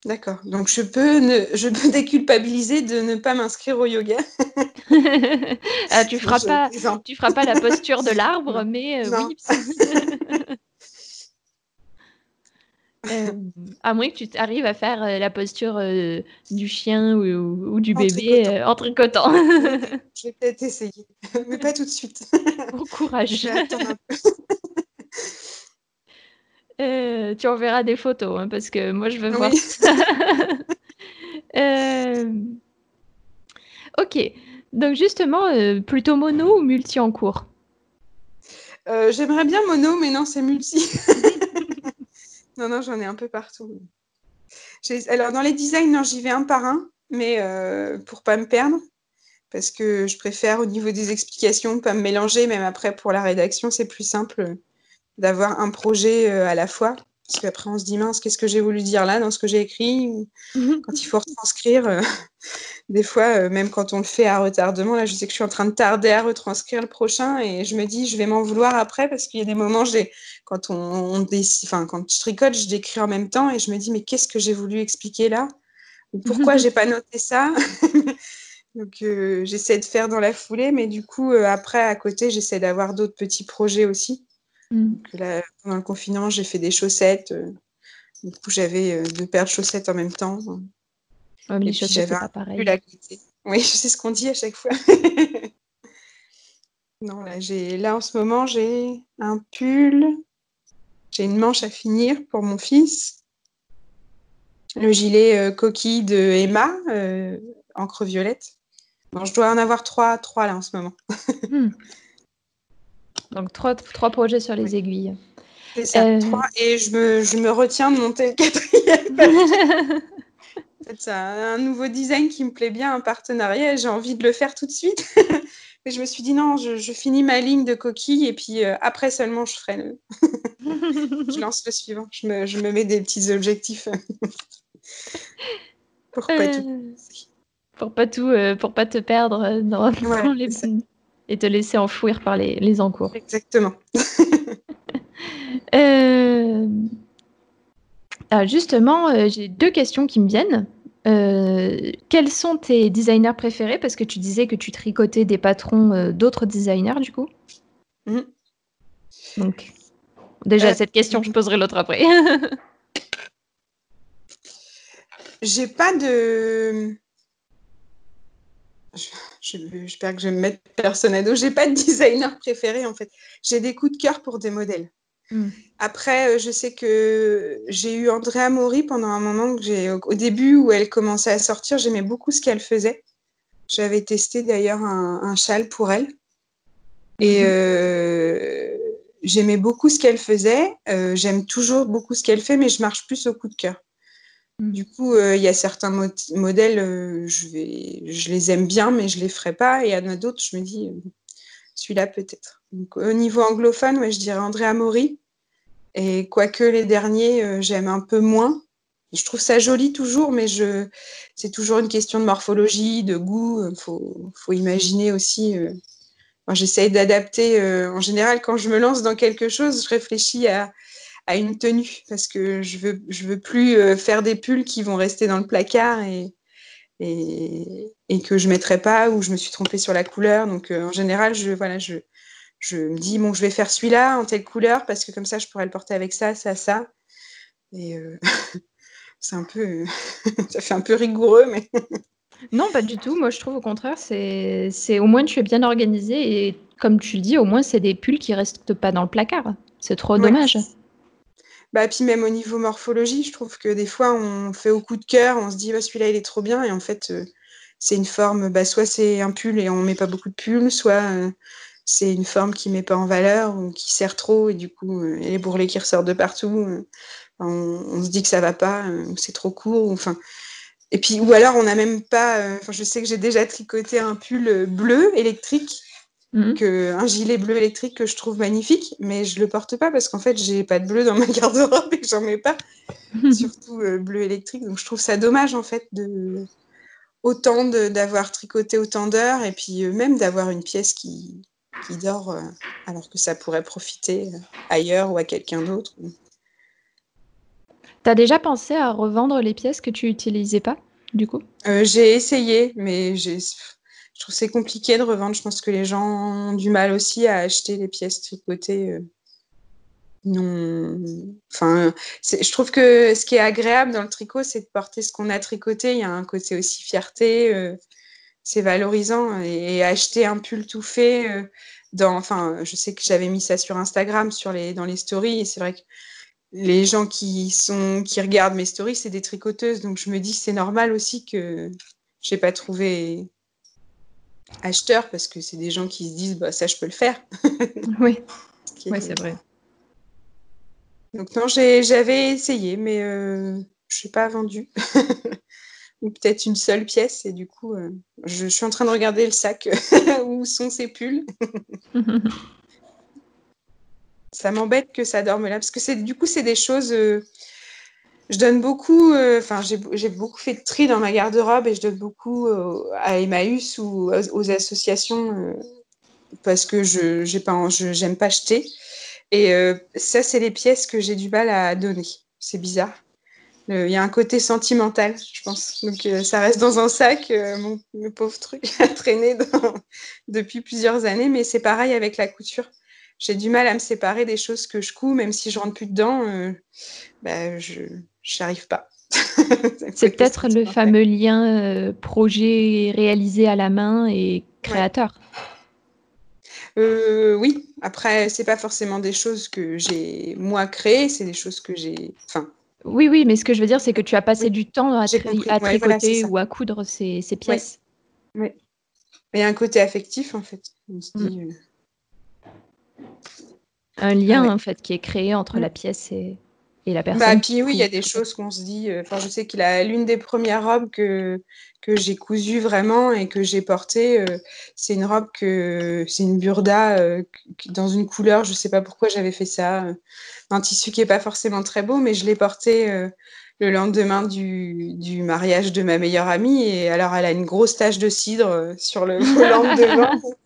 [SPEAKER 2] D'accord. Donc je peux, ne, je peux déculpabiliser de ne pas m'inscrire au yoga.
[SPEAKER 1] ah, tu feras pas, tu feras pas la posture de l'arbre, mais euh, oui. Euh, à moins que tu arrives à faire euh, la posture euh, du chien ou, du bébé en tricotant.
[SPEAKER 2] je vais peut-être essayer, mais pas tout de suite.
[SPEAKER 1] Bon courage. tu enverras des photos, hein, parce que moi je veux voir ok, donc justement, plutôt mono ou multi en cours?
[SPEAKER 2] J'aimerais bien mono, mais non, c'est multi. Non, non, j'en ai un peu partout. Alors, dans les designs, j'y vais un par un, mais euh, pour pas me perdre, parce que je préfère, au niveau des explications, pas me mélanger. Même après, pour la rédaction, c'est plus simple d'avoir un projet euh, à la fois. Parce qu'après, on se dit, mince, qu'est-ce que j'ai voulu dire là dans ce que j'ai écrit. Quand il faut retranscrire, euh, des fois, euh, même quand on le fait à retardement, là, je sais que je suis en train de tarder à retranscrire le prochain et je me dis, je vais m'en vouloir après parce qu'il y a des moments, quand on, enfin, quand je tricote, je décris en même temps et je me dis, mais qu'est-ce que j'ai voulu expliquer là Ou pourquoi j'ai pas noté ça Donc, euh, j'essaie de faire dans la foulée, mais du coup, après, à côté, j'essaie d'avoir d'autres petits projets aussi. Mm. là, pendant le confinement, j'ai fait des chaussettes. Euh, du coup, j'avais euh, deux paires de chaussettes en même temps.
[SPEAKER 1] un
[SPEAKER 2] pull à côté. Oui, je sais ce qu'on dit à chaque fois. non, là, j'ai, là, en ce moment, j'ai un pull. J'ai une manche à finir pour mon fils. Le gilet euh, coquille de Emma, encre violette. Bon, je dois en avoir trois, trois là en ce moment. Hmm.
[SPEAKER 1] Donc trois, trois projets sur les aiguilles.
[SPEAKER 2] C'est ça, euh, trois. Et je me, je me retiens de monter le quatrième. c'est un nouveau design qui me plaît bien, un partenariat. J'ai envie de le faire tout de suite. Mais je me suis dit non, je, je finis ma ligne de coquille et puis euh, après seulement je ferai le. je lance le suivant. Je me, je me mets des petits objectifs.
[SPEAKER 1] pour, pas tout... Euh, pour pas tout, pour pas te perdre dans, les et te laisser enfouir par les, les encours.
[SPEAKER 2] Exactement.
[SPEAKER 1] Ah, justement, j'ai deux questions qui me viennent. quels sont tes designers préférés? Parce que tu disais que tu tricotais des patrons d'autres designers, du coup. Mmh. Donc, déjà, euh, cette question, je poserai l'autre après.
[SPEAKER 2] J'ai pas de. J'espère que je vais me mettre personne à dos. J'ai pas de designer préféré en fait. J'ai des coups de cœur pour des modèles. Hmm. Après, euh, je sais que j'ai eu Andrea Mori pendant un moment que j'ai au début où elle commençait à sortir, j'aimais beaucoup ce qu'elle faisait. J'avais testé d'ailleurs un, châle pour elle. Et mhm. euh, j'aimais beaucoup ce qu'elle faisait. Euh, j'aime toujours beaucoup ce qu'elle fait, mais je marche plus au coup de cœur. Mm. Du coup, euh, il y a certains modèles, euh, je, les aime bien, mais je les ferai pas. Et il y en a d'autres, je me dis, celui-là peut-être. au niveau anglophone, ouais, je dirais Andrea Mori. Et quoique les derniers, j'aime un peu moins. Je trouve ça joli toujours, mais c'est toujours une question de morphologie, de goût. Il faut, faut, imaginer aussi J'essaye d'adapter. Euh, en général, quand je me lance dans quelque chose, je réfléchis à, une tenue parce que je veux, je veux plus euh, faire des pulls qui vont rester dans le placard et, et, que je mettrai pas ou je me suis trompée sur la couleur. Donc, euh, en général, je, voilà, je, je me dis, bon, je vais faire celui-là en telle couleur parce que comme ça, je pourrais le porter avec ça, ça, ça. Et c'est un peu. ça fait un peu rigoureux, mais.
[SPEAKER 1] Non, pas du tout. Moi, je trouve au contraire, c'est c'est au moins tu es bien organisé et comme tu le dis, au moins c'est des pulls qui restent pas dans le placard. C'est trop dommage.
[SPEAKER 2] Bah, puis même au niveau morphologie, je trouve que des fois on fait au coup de cœur, on se dit bah, celui-là il est trop bien et en fait euh, c'est une forme, bah, soit c'est un pull et on met pas beaucoup de pull, soit euh, c'est une forme qui met pas en valeur ou qui sert trop et du coup euh, et les bourrelets qui ressortent de partout, on, on, se dit que ça va pas, c'est trop court, enfin et puis, ou alors, on n'a même pas. Euh, enfin, je sais que j'ai déjà tricoté un pull bleu électrique, mhm. que, un gilet bleu électrique que je trouve magnifique, mais je le porte pas parce qu'en fait, j'ai pas de bleu dans ma garde-robe et que j'en mets pas, surtout euh, bleu électrique. Donc, je trouve ça dommage en fait de autant d'avoir tricoté autant d'heures et puis euh, même d'avoir une pièce qui, qui dort alors que ça pourrait profiter ailleurs ou à quelqu'un d'autre.
[SPEAKER 1] T'as déjà pensé à revendre les pièces que tu utilisais pas, du coup?
[SPEAKER 2] Euh, J'ai essayé, mais je trouve c'est compliqué de revendre. Je pense que les gens ont du mal aussi à acheter les pièces tricotées. Euh, non. Enfin, je trouve que ce qui est agréable dans le tricot, c'est de porter ce qu'on a tricoté. Il y a un côté aussi fierté. Euh, c'est valorisant. Et, acheter un pull tout fait. dans, enfin, je sais que j'avais mis ça sur Instagram, sur les, dans les stories, et c'est vrai que les gens qui sont qui regardent mes stories, c'est des tricoteuses, donc je me dis c'est normal aussi que j'ai pas trouvé acheteur parce que c'est des gens qui se disent bah ça je peux le faire.
[SPEAKER 1] oui, c'est vrai.
[SPEAKER 2] Donc non, j'avais essayé, mais euh, je n'ai pas vendu. Ou peut-être une seule pièce, et du coup, euh, je, je, suis en train de regarder le sac où sont ces pulls ça m'embête que ça dorme là parce que c'est du coup c'est des choses euh, je donne beaucoup euh, enfin j'ai beaucoup fait de tri dans ma garde-robe et je donne beaucoup euh, à Emmaüs ou aux, associations parce que je j'ai pas acheter et ça c'est les pièces que j'ai du mal à donner c'est bizarre il y a un côté sentimental, je pense. Donc, ça reste dans un sac, mon, pauvre truc, à traîner depuis plusieurs années. Mais c'est pareil avec la couture j'ai du mal à me séparer des choses que je couds, même si je rentre plus dedans, euh, bah, je n'arrive pas.
[SPEAKER 1] c'est peut-être le fameux lien euh, projet réalisé à la main et créateur.
[SPEAKER 2] Euh, oui, après, c'est pas forcément des choses que j'ai moi créées, c'est des choses que j'ai. Enfin.
[SPEAKER 1] Oui, oui, mais ce que je veux dire, c'est que tu as passé du temps à, tricoter ou à coudre ces, pièces.
[SPEAKER 2] Oui. Il y a un côté affectif, en fait. On se dit, mm
[SPEAKER 1] un lien en fait qui est créé entre la pièce et, et la bah, personne.
[SPEAKER 2] Bah, puis oui, il y a des choses qu'on se dit. Euh, enfin, je sais qu'il a l'une des premières robes que que j'ai cousues vraiment et que j'ai portée. Euh, c'est une robe que c'est une burda euh, dans une couleur. Je sais pas pourquoi j'avais fait ça. Un tissu qui est pas forcément très beau, mais je l'ai porté le lendemain du, du, mariage de ma meilleure amie. Et alors, elle a une grosse tache de cidre sur le volant de devant.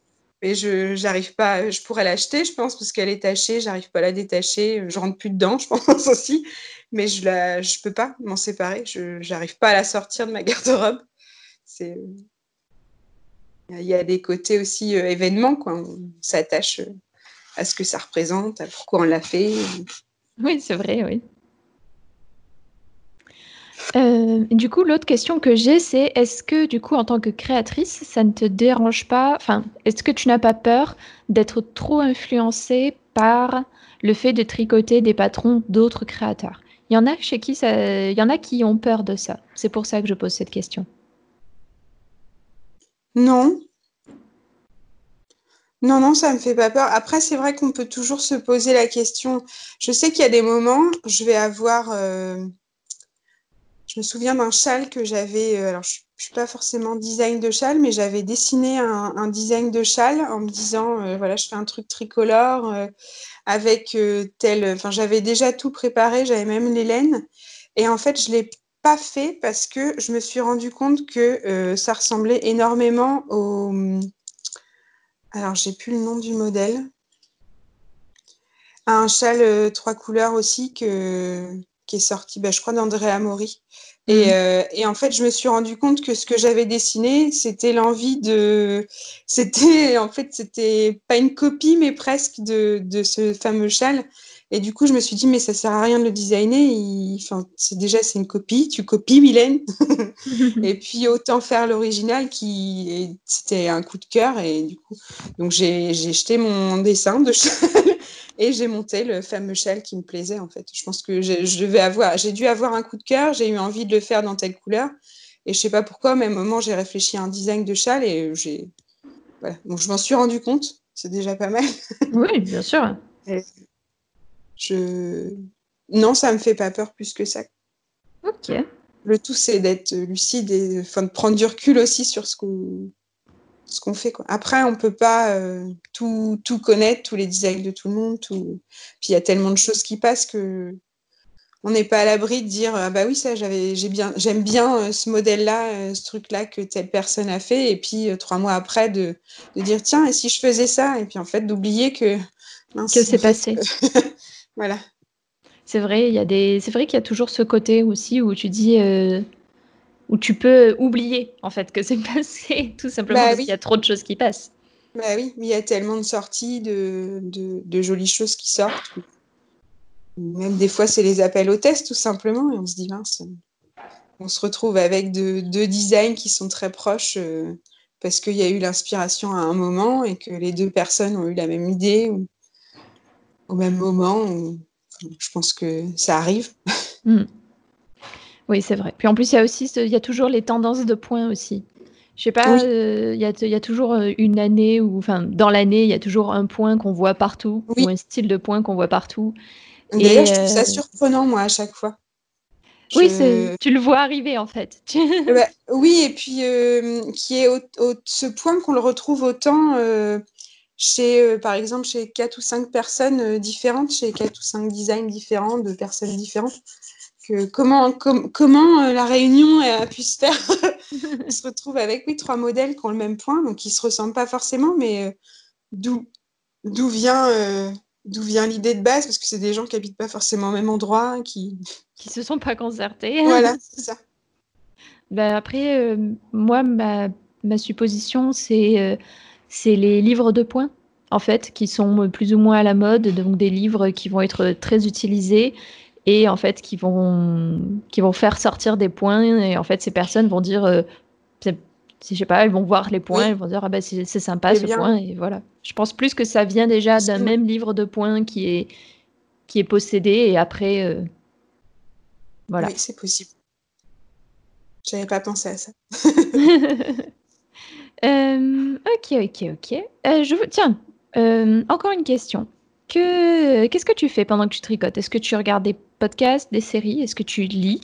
[SPEAKER 2] Et je j'arrive pas, je pourrais l'acheter, je pense, parce qu'elle est tachée, j'arrive pas à la détacher, je rentre plus dedans, je pense aussi, mais je la, je peux pas m'en séparer, je j'arrive pas à la sortir de ma garde-robe. C'est, il y a des côtés aussi euh, événements, quoi. On s'attache euh, à ce que ça représente, à pourquoi on l'a fait.
[SPEAKER 1] Oui, c'est vrai, oui. Euh, du coup, l'autre question que j'ai, c'est est-ce que, du coup, en tant que créatrice, ça ne te dérange pas, enfin, est-ce que tu n'as pas peur d'être trop influencée par le fait de tricoter des patrons d'autres créateurs? Il y en a chez qui ça, il y en a qui ont peur de ça. C'est pour ça que je pose cette question.
[SPEAKER 2] Non. Non, non, ça ne me fait pas peur. Après, c'est vrai qu'on peut toujours se poser la question. Je sais qu'il y a des moments, je vais avoir. Euh, je me souviens d'un châle que j'avais. Euh, alors, je ne suis pas forcément design de châle, mais j'avais dessiné un, design de châle en me disant euh, voilà, je fais un truc tricolore avec tel. Enfin, j'avais déjà tout préparé, j'avais même les laines. Et en fait, je l'ai pas fait parce que je me suis rendu compte que euh, ça ressemblait énormément au. Alors, j'ai plus le nom du modèle. un châle euh, trois couleurs aussi que, qui est sorti, bah, je crois, d'André Amaury. Et, mhm. euh, et, en fait, je me suis rendu compte que ce que j'avais dessiné, c'était l'envie de. C'était, en fait, c'était pas une copie, mais presque de, de ce fameux châle. Et du coup, je me suis dit, mais ça sert à rien de le designer. Enfin, c'est déjà, c'est une copie. Tu copies Mylène. et puis, autant faire l'original qui, c'était un coup de cœur. Et du coup, donc j'ai, jeté mon dessin de châle et j'ai monté le fameux châle qui me plaisait, en fait. Je pense que je devais avoir, j'ai dû avoir un coup de cœur. J'ai eu envie de le faire dans telle couleur. Et je sais pas pourquoi, au même moment, j'ai réfléchi à un design de châle et j'ai, voilà. Donc, je m'en suis rendu compte. C'est déjà pas mal.
[SPEAKER 1] oui, bien sûr.
[SPEAKER 2] Je... Non, ça me fait pas peur plus que ça.
[SPEAKER 1] Ok.
[SPEAKER 2] Le tout, c'est d'être lucide et enfin, de prendre du recul aussi sur ce qu'on ce qu'on fait. Quoi. Après, on peut pas euh, tout, tout, connaître, tous les designs de tout le monde. Tout... Puis il y a tellement de choses qui passent que on n'est pas à l'abri de dire ah bah oui ça j'avais j'ai bien j'aime bien euh, ce modèle là euh, ce truc là que telle personne a fait et puis trois mois après de, de, dire tiens et si je faisais ça? Et puis en fait d'oublier que
[SPEAKER 1] que c'est passé
[SPEAKER 2] Voilà.
[SPEAKER 1] C'est vrai, il y a des, c'est vrai qu'il y a toujours ce côté aussi où tu dis, où tu peux oublier en fait que c'est passé, tout simplement bah parce qu'il y a trop de choses qui passent.
[SPEAKER 2] Bah oui, il y a tellement de sorties, de, de, jolies choses qui sortent. Même des fois, c'est les appels au test tout simplement, et on se dit mince, on se retrouve avec deux designs qui sont très proches. Euh, parce qu'il y a eu l'inspiration à un moment et que les deux personnes ont eu la même idée ou, au même moment. je pense que ça arrive.
[SPEAKER 1] Hmm. Oui, c'est vrai. Puis en plus, il y a aussi, il y a toujours les tendances de points aussi. Je sais pas, euh, il y, a, y, a toujours euh, une année ou, enfin, dans l'année, il y a toujours un point qu'on voit partout ou un style de point qu'on voit partout.
[SPEAKER 2] D'ailleurs, je trouve ça euh, surprenant, moi, à chaque fois.
[SPEAKER 1] Oui, tu le vois arriver en fait.
[SPEAKER 2] Bah, oui, et puis qui est ce point qu'on le retrouve autant chez, euh, par exemple, chez quatre ou cinq personnes différentes, chez quatre ou cinq designs différents de personnes différentes. Que comment comment euh, la réunion a pu se faire On se retrouve avec oui trois modèles qui ont le même point, donc qui se ressemblent pas forcément, mais d'où d'où vient d'où vient l'idée de base Parce que c'est des gens qui habitent pas forcément au même endroit, qui
[SPEAKER 1] qui se sont pas concertés.
[SPEAKER 2] Voilà, c'est ça.
[SPEAKER 1] Ben après, moi, ma, ma supposition, c'est c'est les livres de points, en fait, qui sont plus ou moins à la mode, donc des livres qui vont être très utilisés et en fait qui vont, qui vont faire sortir des points. Et en fait, ces personnes vont dire, euh, je sais pas, elles vont voir les points, elles vont dire, ah ben c'est sympa ce point, et voilà. Je pense plus que ça vient déjà d'un même livre de points qui est, qui est possédé et après, euh, voilà.
[SPEAKER 2] Oui, c'est possible. J'avais pas pensé à ça.
[SPEAKER 1] Euh, ok, ok, ok. Euh, je. Tiens, encore une question. Que... Qu'est-ce que tu fais pendant que tu tricotes? Est-ce que tu regardes des podcasts, des séries? Est-ce que tu lis?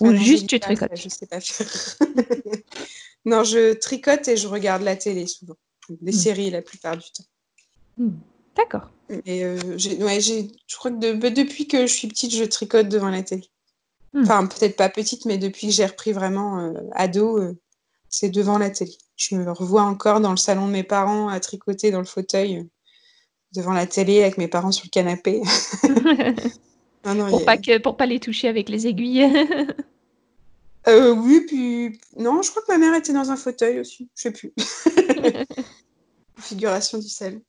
[SPEAKER 1] Ou juste tu tricotes?
[SPEAKER 2] Je sais pas non, je tricote et je regarde la télé souvent. Des hmm. séries la plupart du temps.
[SPEAKER 1] Hmm. D'accord.
[SPEAKER 2] Et ouais, je crois que depuis que je suis petite, je tricote devant la télé. Hmm. Enfin, peut-être pas petite, mais depuis que j'ai repris vraiment ado, c'est devant la télé. Je me revois encore dans le salon de mes parents à tricoter dans le fauteuil devant la télé avec mes parents sur le canapé.
[SPEAKER 1] pour, pas que, pour pas les toucher avec les aiguilles.
[SPEAKER 2] Euh, oui, puis non, je crois que ma mère était dans un fauteuil aussi, je sais plus. Figuration du salon.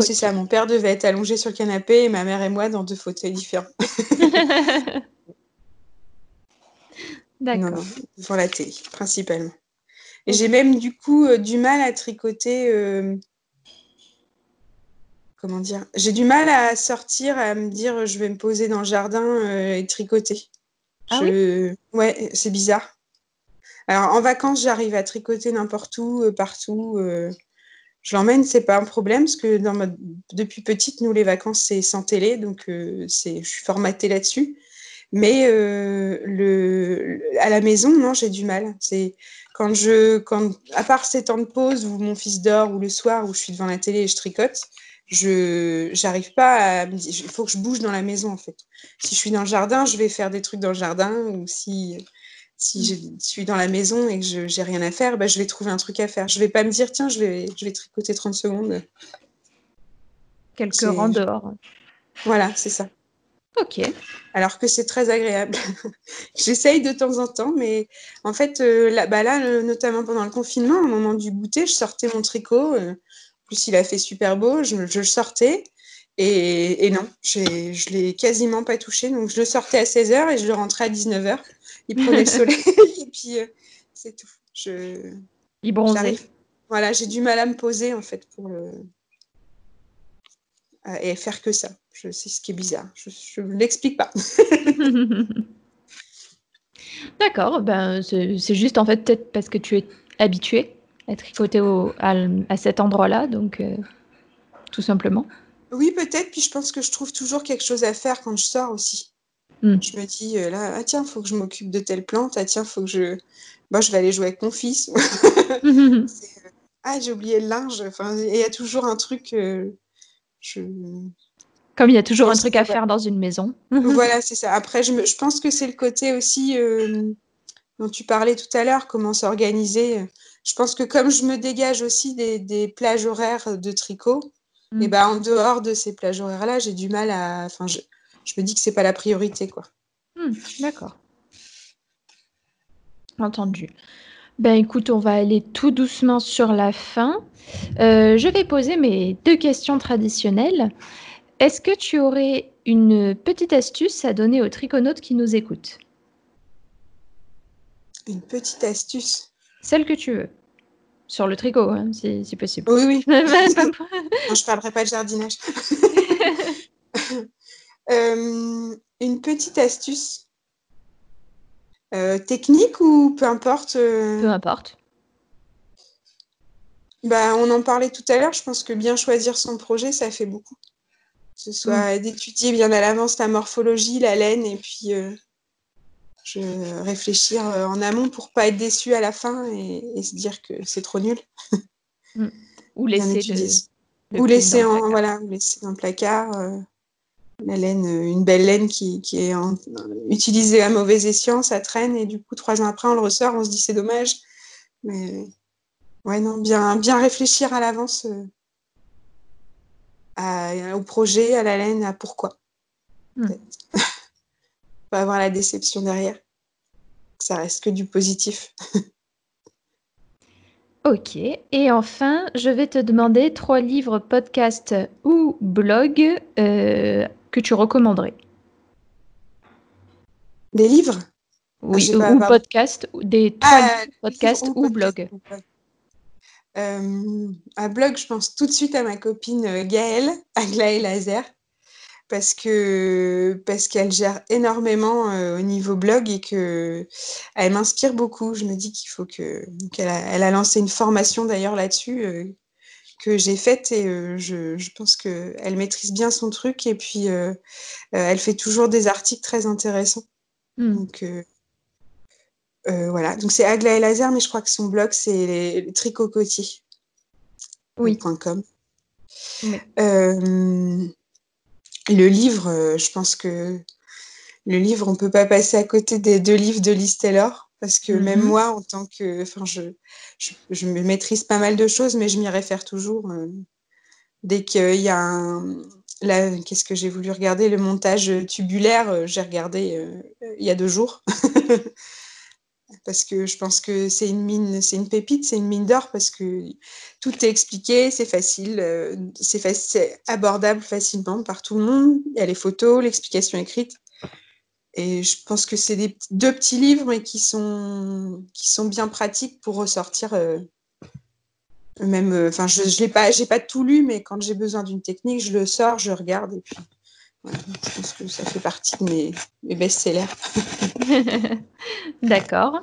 [SPEAKER 2] C'est ça, mon père devait être allongé sur le canapé et ma mère et moi dans deux fauteuils différents. D'accord. devant la télé, principalement. Et j'ai même du coup euh, du mal à tricoter. Euh, comment dire J'ai du mal à sortir, à me dire je vais me poser dans le jardin euh, et tricoter. Ah ouais, c'est bizarre. Alors en vacances, j'arrive à tricoter n'importe où, partout. je l'emmène, c'est pas un problème parce que dans depuis petite, nous les vacances c'est sans télé, donc c'est, je suis formatée là-dessus. Mais le, à la maison, non, j'ai du mal. C'est quand je, quand, à part ces temps de pause où mon fils dort ou le soir où je suis devant la télé et je tricote, je j'arrive pas à il faut que je bouge dans la maison en fait. Si je suis dans le jardin, je vais faire des trucs dans le jardin ou si si je suis dans la maison et que je j'ai rien à faire, bah, je vais trouver un truc à faire. Je vais pas me dire tiens, je vais je vais tricoter 30 secondes.
[SPEAKER 1] Quelques rangs dehors.
[SPEAKER 2] Voilà, c'est ça.
[SPEAKER 1] Ok.
[SPEAKER 2] Alors que c'est très agréable. J'essaye de temps en temps, mais en fait, euh, là, bah là, notamment pendant le confinement, au moment du goûter, je sortais mon tricot. Euh, plus, il a fait super beau, je, le sortais. Et, non, je l'ai quasiment pas touché. Donc, je le sortais à 16h et je le rentrais à 19h. Il prenait le soleil et puis euh, c'est tout. Je,
[SPEAKER 1] il bronzait.
[SPEAKER 2] Voilà, j'ai du mal à me poser en fait pour le, et faire que ça. Sais ce qui est bizarre. Je ne l'explique pas.
[SPEAKER 1] D'accord, ben, c'est juste en fait peut-être parce que tu es habitué à tricoter au, à, cet endroit-là, donc euh, tout simplement.
[SPEAKER 2] Oui, peut-être, puis je pense que je trouve toujours quelque chose à faire quand je sors aussi. Hmm. Je me dis, euh, là, ah tiens, il faut que je m'occupe de telle plante, ah tiens, faut que je... Bon, je vais aller jouer avec mon fils. Euh, ah, j'ai oublié le linge. Enfin, il y a toujours un truc...
[SPEAKER 1] Comme il y a toujours un truc à faire dans une maison.
[SPEAKER 2] voilà, c'est ça. Après, je, je pense que c'est le côté aussi dont tu parlais tout à l'heure, comment s'organiser. Je pense que comme je me dégage aussi des, plages horaires de tricot, et mm. eh ben en dehors de ces plages horaires-là, j'ai du mal à. Enfin, je, me dis que c'est pas la priorité, quoi.
[SPEAKER 1] Mm, d'accord. Entendu. Ben écoute, on va aller tout doucement sur la fin. Euh, je vais poser mes deux questions traditionnelles. Est-ce que tu aurais une petite astuce à donner aux triconautes qui nous écoutent?
[SPEAKER 2] Une petite astuce?
[SPEAKER 1] Celle que tu veux. Sur le tricot, hein, si, possible.
[SPEAKER 2] Oui, oui. non, je parlerai pas de jardinage. Euh, une petite astuce euh, technique ou peu importe
[SPEAKER 1] Peu importe.
[SPEAKER 2] Bah, on en parlait tout à l'heure, je pense que bien choisir son projet, ça fait beaucoup. Que ce soit mm. d'étudier bien à l'avance la morphologie, la laine, et puis euh, je réfléchir euh, en amont pour pas être déçu à la fin et, se dire que c'est trop nul.
[SPEAKER 1] Mm. Ou laisser
[SPEAKER 2] ou laisser en voilà, laisser dans le placard. Euh, la laine, une belle laine qui, est utilisée à mauvais escient, ça traîne et du coup trois ans après on le ressort, on se dit c'est dommage. Mais Ouais, non, bien, bien réfléchir à l'avance euh, au projet, à la laine, à pourquoi. Hmm. Pas avoir la déception derrière. Ça reste que du positif.
[SPEAKER 1] ok. Et enfin, je vais te demander trois livres, podcasts ou blogs euh, que tu recommanderais.
[SPEAKER 2] Des livres?
[SPEAKER 1] Oui, ah, ou, podcasts, des trois ah, podcasts ou, blogs.
[SPEAKER 2] Euh, un blog, je pense tout de suite à ma copine euh, Gaëlle, Aglaé Laser, parce que parce qu'elle gère énormément euh, au niveau blog et que elle m'inspire beaucoup. Je me dis qu'il faut que qu'elle a, elle a lancé une formation d'ailleurs là-dessus que j'ai faite et je, je, pense qu'elle maîtrise bien son truc et puis elle fait toujours des articles très intéressants. Hmm. Donc euh, voilà, donc c'est Aglaé Laser, mais je crois que son blog, c'est tricocotier.
[SPEAKER 1] Oui.
[SPEAKER 2] Euh, le livre, euh, je pense que le livre, on peut pas passer à côté des deux livres de Liz Taylor. Parce que même
[SPEAKER 1] Mhm.
[SPEAKER 2] moi, en tant que. Enfin, je, je, maîtrise pas mal de choses, mais je m'y réfère toujours. euh, dès qu'il y a un. Là, qu'est-ce que j'ai voulu regarder? Le montage tubulaire, euh, j'ai regardé euh, il y a deux jours. parce que je pense que c'est une mine, c'est une pépite, c'est une mine d'or parce que tout est expliqué, c'est facile, euh, c'est abordable facilement par tout le monde. Il y a les photos, l'explication écrite. Et je pense que c'est deux petits livres mais qui sont, qui sont bien pratiques pour ressortir. euh, même, euh, je n'ai pas, pas tout lu, mais quand j'ai besoin d'une technique, je le sors, je regarde et puis voilà, je pense que ça fait partie de mes, mes best-sellers.
[SPEAKER 1] D'accord.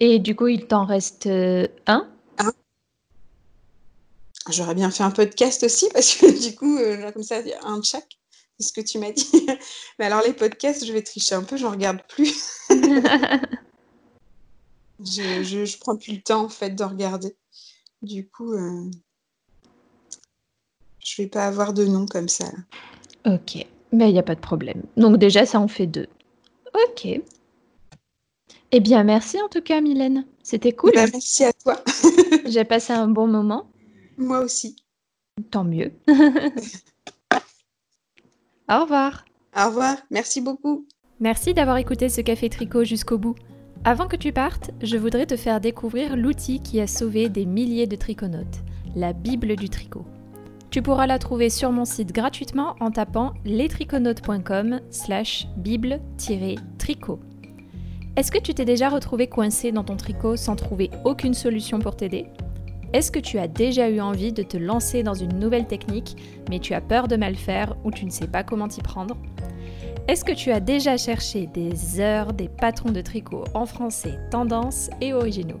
[SPEAKER 1] Et du coup, il t'en reste euh, un?
[SPEAKER 2] J'aurais bien fait un podcast aussi parce que du coup, euh, comme ça, un de chaque. C'est ce que tu m'as dit. Mais alors les podcasts, je vais tricher un peu, j'en regarde plus. Je, je, je prends plus le temps en fait de regarder. Du coup, euh, je vais pas avoir de nom comme ça.
[SPEAKER 1] Ok, mais il n'y a pas de problème. Donc déjà, ça en fait deux. Ok. Eh bien, merci en tout cas, Mylène. C'était cool.
[SPEAKER 2] Bah, merci à toi.
[SPEAKER 1] J'ai passé un bon moment.
[SPEAKER 2] Moi aussi.
[SPEAKER 1] Tant mieux. Au revoir.
[SPEAKER 2] Au revoir. Merci beaucoup.
[SPEAKER 1] Merci d'avoir écouté ce café tricot jusqu'au bout. Avant que tu partes, je voudrais te faire découvrir l'outil qui a sauvé des milliers de triconautes, la Bible du tricot. Tu pourras la trouver sur mon site gratuitement en tapant lestriconautes.com slash bible-tricot. Est-ce que tu t'es déjà retrouvé coincé dans ton tricot sans trouver aucune solution pour t'aider? Est-ce que tu as déjà eu envie de te lancer dans une nouvelle technique, mais tu as peur de mal faire ou tu ne sais pas comment t'y prendre? Est-ce que tu as déjà cherché des heures des patrons de tricot en français, tendance et originaux?